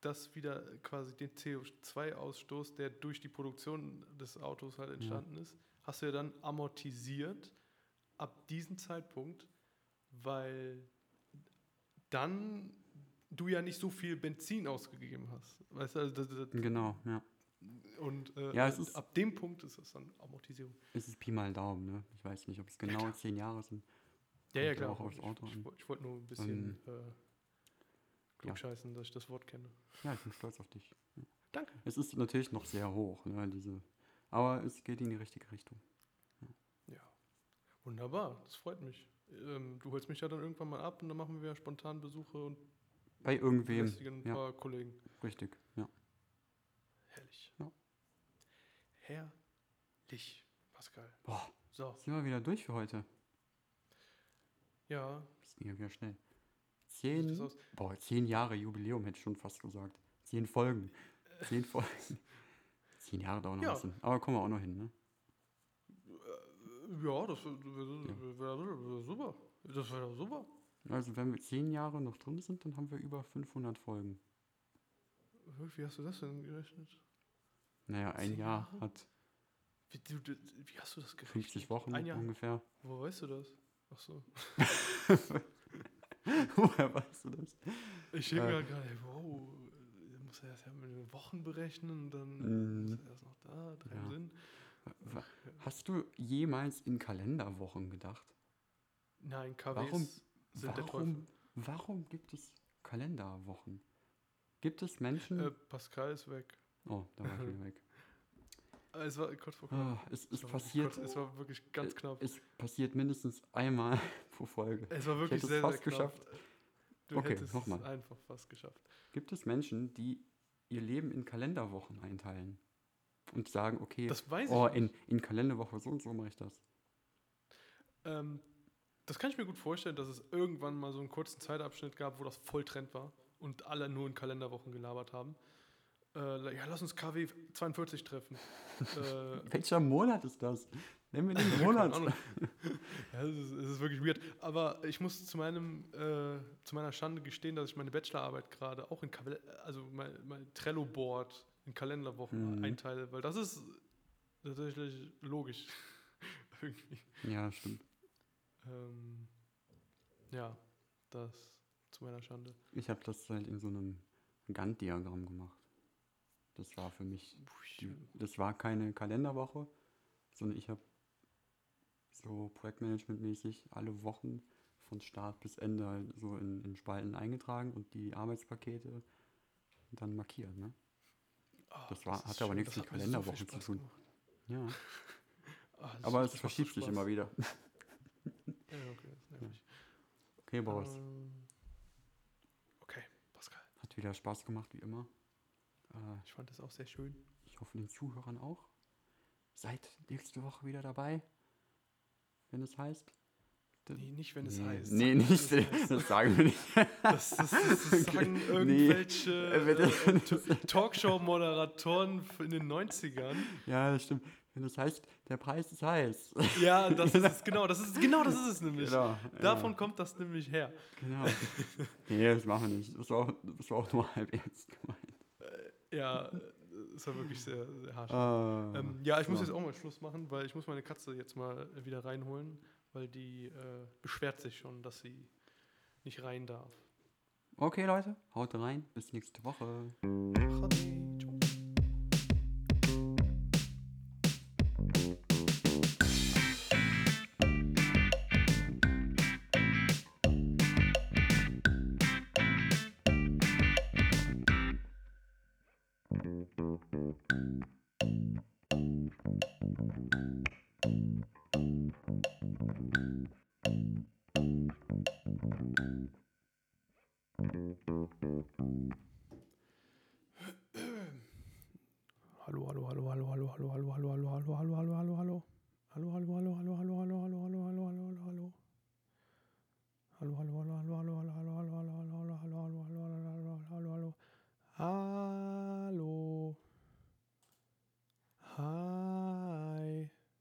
Speaker 1: das wieder quasi den CO2-Ausstoß, der durch die Produktion des Autos halt entstanden ist, hast du ja dann amortisiert. ab diesem Zeitpunkt, weil dann du ja nicht so viel Benzin ausgegeben hast. Weißt du, also das, das,
Speaker 2: Genau, ja.
Speaker 1: und äh,
Speaker 2: Ja, ist-
Speaker 1: ab dem Punkt ist es dann Amortisierung.
Speaker 2: Es ist Pi mal Daumen, ne? Ich weiß nicht, ob es genau
Speaker 1: klar.
Speaker 2: zehn Jahre sind.
Speaker 1: Ja, ja,
Speaker 2: ja
Speaker 1: klar.
Speaker 2: auch aufs
Speaker 1: ich
Speaker 2: Auto
Speaker 1: ich, woll- ich wollte nur ein bisschen äh, klugscheißen, dass ich das Wort kenne.
Speaker 2: Ja, ich bin stolz auf dich.
Speaker 1: Danke.
Speaker 2: Es ist natürlich noch sehr hoch, ne? Diese, aber es geht in die richtige Richtung.
Speaker 1: Ja. Wunderbar, das freut mich. Ähm, du holst mich ja dann irgendwann mal ab und dann machen wir spontan Besuche und
Speaker 2: Bei irgendwem.
Speaker 1: ein
Speaker 2: Ja,
Speaker 1: paar Kollegen.
Speaker 2: richtig. Ja.
Speaker 1: Herrlich.
Speaker 2: Ja.
Speaker 1: Herrlich, Pascal.
Speaker 2: Boah,
Speaker 1: So,
Speaker 2: sind wir wieder durch für heute.
Speaker 1: ja,
Speaker 2: Das ging ja wieder schnell. Zehn, boah, zehn Jahre Jubiläum hätte ich schon fast gesagt. Zehn Folgen. Zehn Folgen. Zehn Jahre dauern noch
Speaker 1: Ja.
Speaker 2: ein bisschen. Aber kommen wir auch noch hin, ne?
Speaker 1: Ja, das wäre wär, super. Das wäre super.
Speaker 2: Also wenn wir zehn Jahre noch drin sind, dann haben wir über 500 Folgen.
Speaker 1: Wie hast du das denn gerechnet?
Speaker 2: Naja, ein Jahr
Speaker 1: Jahre?
Speaker 2: hat
Speaker 1: Wie, du, du, wie hast du das gerechnet?
Speaker 2: 50 Wochen ungefähr.
Speaker 1: Wo weißt du das? Ach so.
Speaker 2: Woher weißt du das?
Speaker 1: Ich denke
Speaker 2: Äh.
Speaker 1: mir gerade, wow, da muss er erst ja mit den Wochen berechnen und dann
Speaker 2: Mhm.
Speaker 1: ist er erst noch da, drei
Speaker 2: Ja.
Speaker 1: Sinn.
Speaker 2: Hast du jemals in Kalenderwochen gedacht?
Speaker 1: Nein, KWs
Speaker 2: Warum-
Speaker 1: sind der Teufel.
Speaker 2: Warum, warum gibt es Kalenderwochen? Gibt es Menschen?
Speaker 1: Äh, Pascal ist weg.
Speaker 2: oh, da war ich wieder weg.
Speaker 1: Äh, Es war kurz vor knapp.
Speaker 2: Ah, es, es
Speaker 1: Es
Speaker 2: passiert,
Speaker 1: Kurz, es war wirklich ganz
Speaker 2: äh,
Speaker 1: knapp.
Speaker 2: es passiert mindestens einmal pro Folge.
Speaker 1: Es war wirklich
Speaker 2: es
Speaker 1: sehr,
Speaker 2: fast
Speaker 1: sehr knapp.
Speaker 2: geschafft.
Speaker 1: Du
Speaker 2: Okay,
Speaker 1: hättest es einfach fast geschafft.
Speaker 2: Gibt es Menschen, die ihr Leben in Kalenderwochen einteilen und sagen, okay, oh, in, in Kalenderwoche so und so mache ich das.
Speaker 1: Ähm, das kann ich mir gut vorstellen, dass es irgendwann mal so einen kurzen Zeitabschnitt gab, wo das Volltrend war und alle nur in Kalenderwochen gelabert haben. Äh, ja, lass uns KW 42 treffen. äh,
Speaker 2: Welcher Monat ist das? Nennen wir den Monat.
Speaker 1: Ja, es ist, ist wirklich weird. Aber ich muss zu, meinem, äh, zu meiner Schande gestehen, dass ich meine Bachelorarbeit gerade auch in Kavale also mein, mein Trello-Board in Kalenderwochen
Speaker 2: Mhm.
Speaker 1: einteile, weil das ist tatsächlich logisch. Irgendwie.
Speaker 2: Ja, stimmt.
Speaker 1: Ähm, ja, das zu meiner Schande.
Speaker 2: Ich habe das halt in so einem Gantt-Diagramm gemacht. Das war für mich, die, das war keine Kalenderwoche, sondern ich habe so Projektmanagement-mäßig alle Wochen von Start bis Ende halt so in, in Spalten eingetragen und die Arbeitspakete dann markiert. Ne?
Speaker 1: Ah,
Speaker 2: Das war- hatte aber
Speaker 1: schön.
Speaker 2: nichts mit
Speaker 1: hat mir so
Speaker 2: Kalenderwochen zu tun.
Speaker 1: gemacht.
Speaker 2: Ja,
Speaker 1: das-
Speaker 2: aber es
Speaker 1: so
Speaker 2: verschiebt sich immer wieder.
Speaker 1: Ja, okay, das nervig.
Speaker 2: Okay, Boris,
Speaker 1: Ähm, okay, Pascal.
Speaker 2: hat wieder Spaß gemacht, wie immer. Äh,
Speaker 1: Ich fand das auch sehr schön.
Speaker 2: Ich hoffe, den Zuhörern auch. Seid nächste Woche wieder dabei, wenn es heißt.
Speaker 1: Nee, nicht, wenn es
Speaker 2: nee,
Speaker 1: heißt.
Speaker 2: Nee, nicht,
Speaker 1: heißt.
Speaker 2: das sagen wir nicht.
Speaker 1: Das, das, das, das sagen
Speaker 2: Nee.
Speaker 1: irgendwelche
Speaker 2: Äh, bitte.
Speaker 1: äh, T- Talkshow-Moderatoren in den 90ern.
Speaker 2: Ja, das stimmt. Wenn es heißt, der Preis ist heiß.
Speaker 1: Ja, das ist es, genau, das ist genau das ist es nämlich.
Speaker 2: Genau,
Speaker 1: Davon
Speaker 2: ja,
Speaker 1: kommt das nämlich her.
Speaker 2: Genau. Nee, das machen wir nicht. Das war auch, das war auch nur halb ernst gemeint.
Speaker 1: Ja, äh, ist war wirklich sehr, sehr harsch.
Speaker 2: Ah,
Speaker 1: Ähm, ja, ich muss
Speaker 2: so.
Speaker 1: jetzt auch mal Schluss machen, weil ich muss meine Katze jetzt mal wieder reinholen, weil die äh, beschwert sich schon, dass sie nicht rein darf.
Speaker 2: Okay, Leute, haut rein. Bis nächste Woche.
Speaker 1: Ach.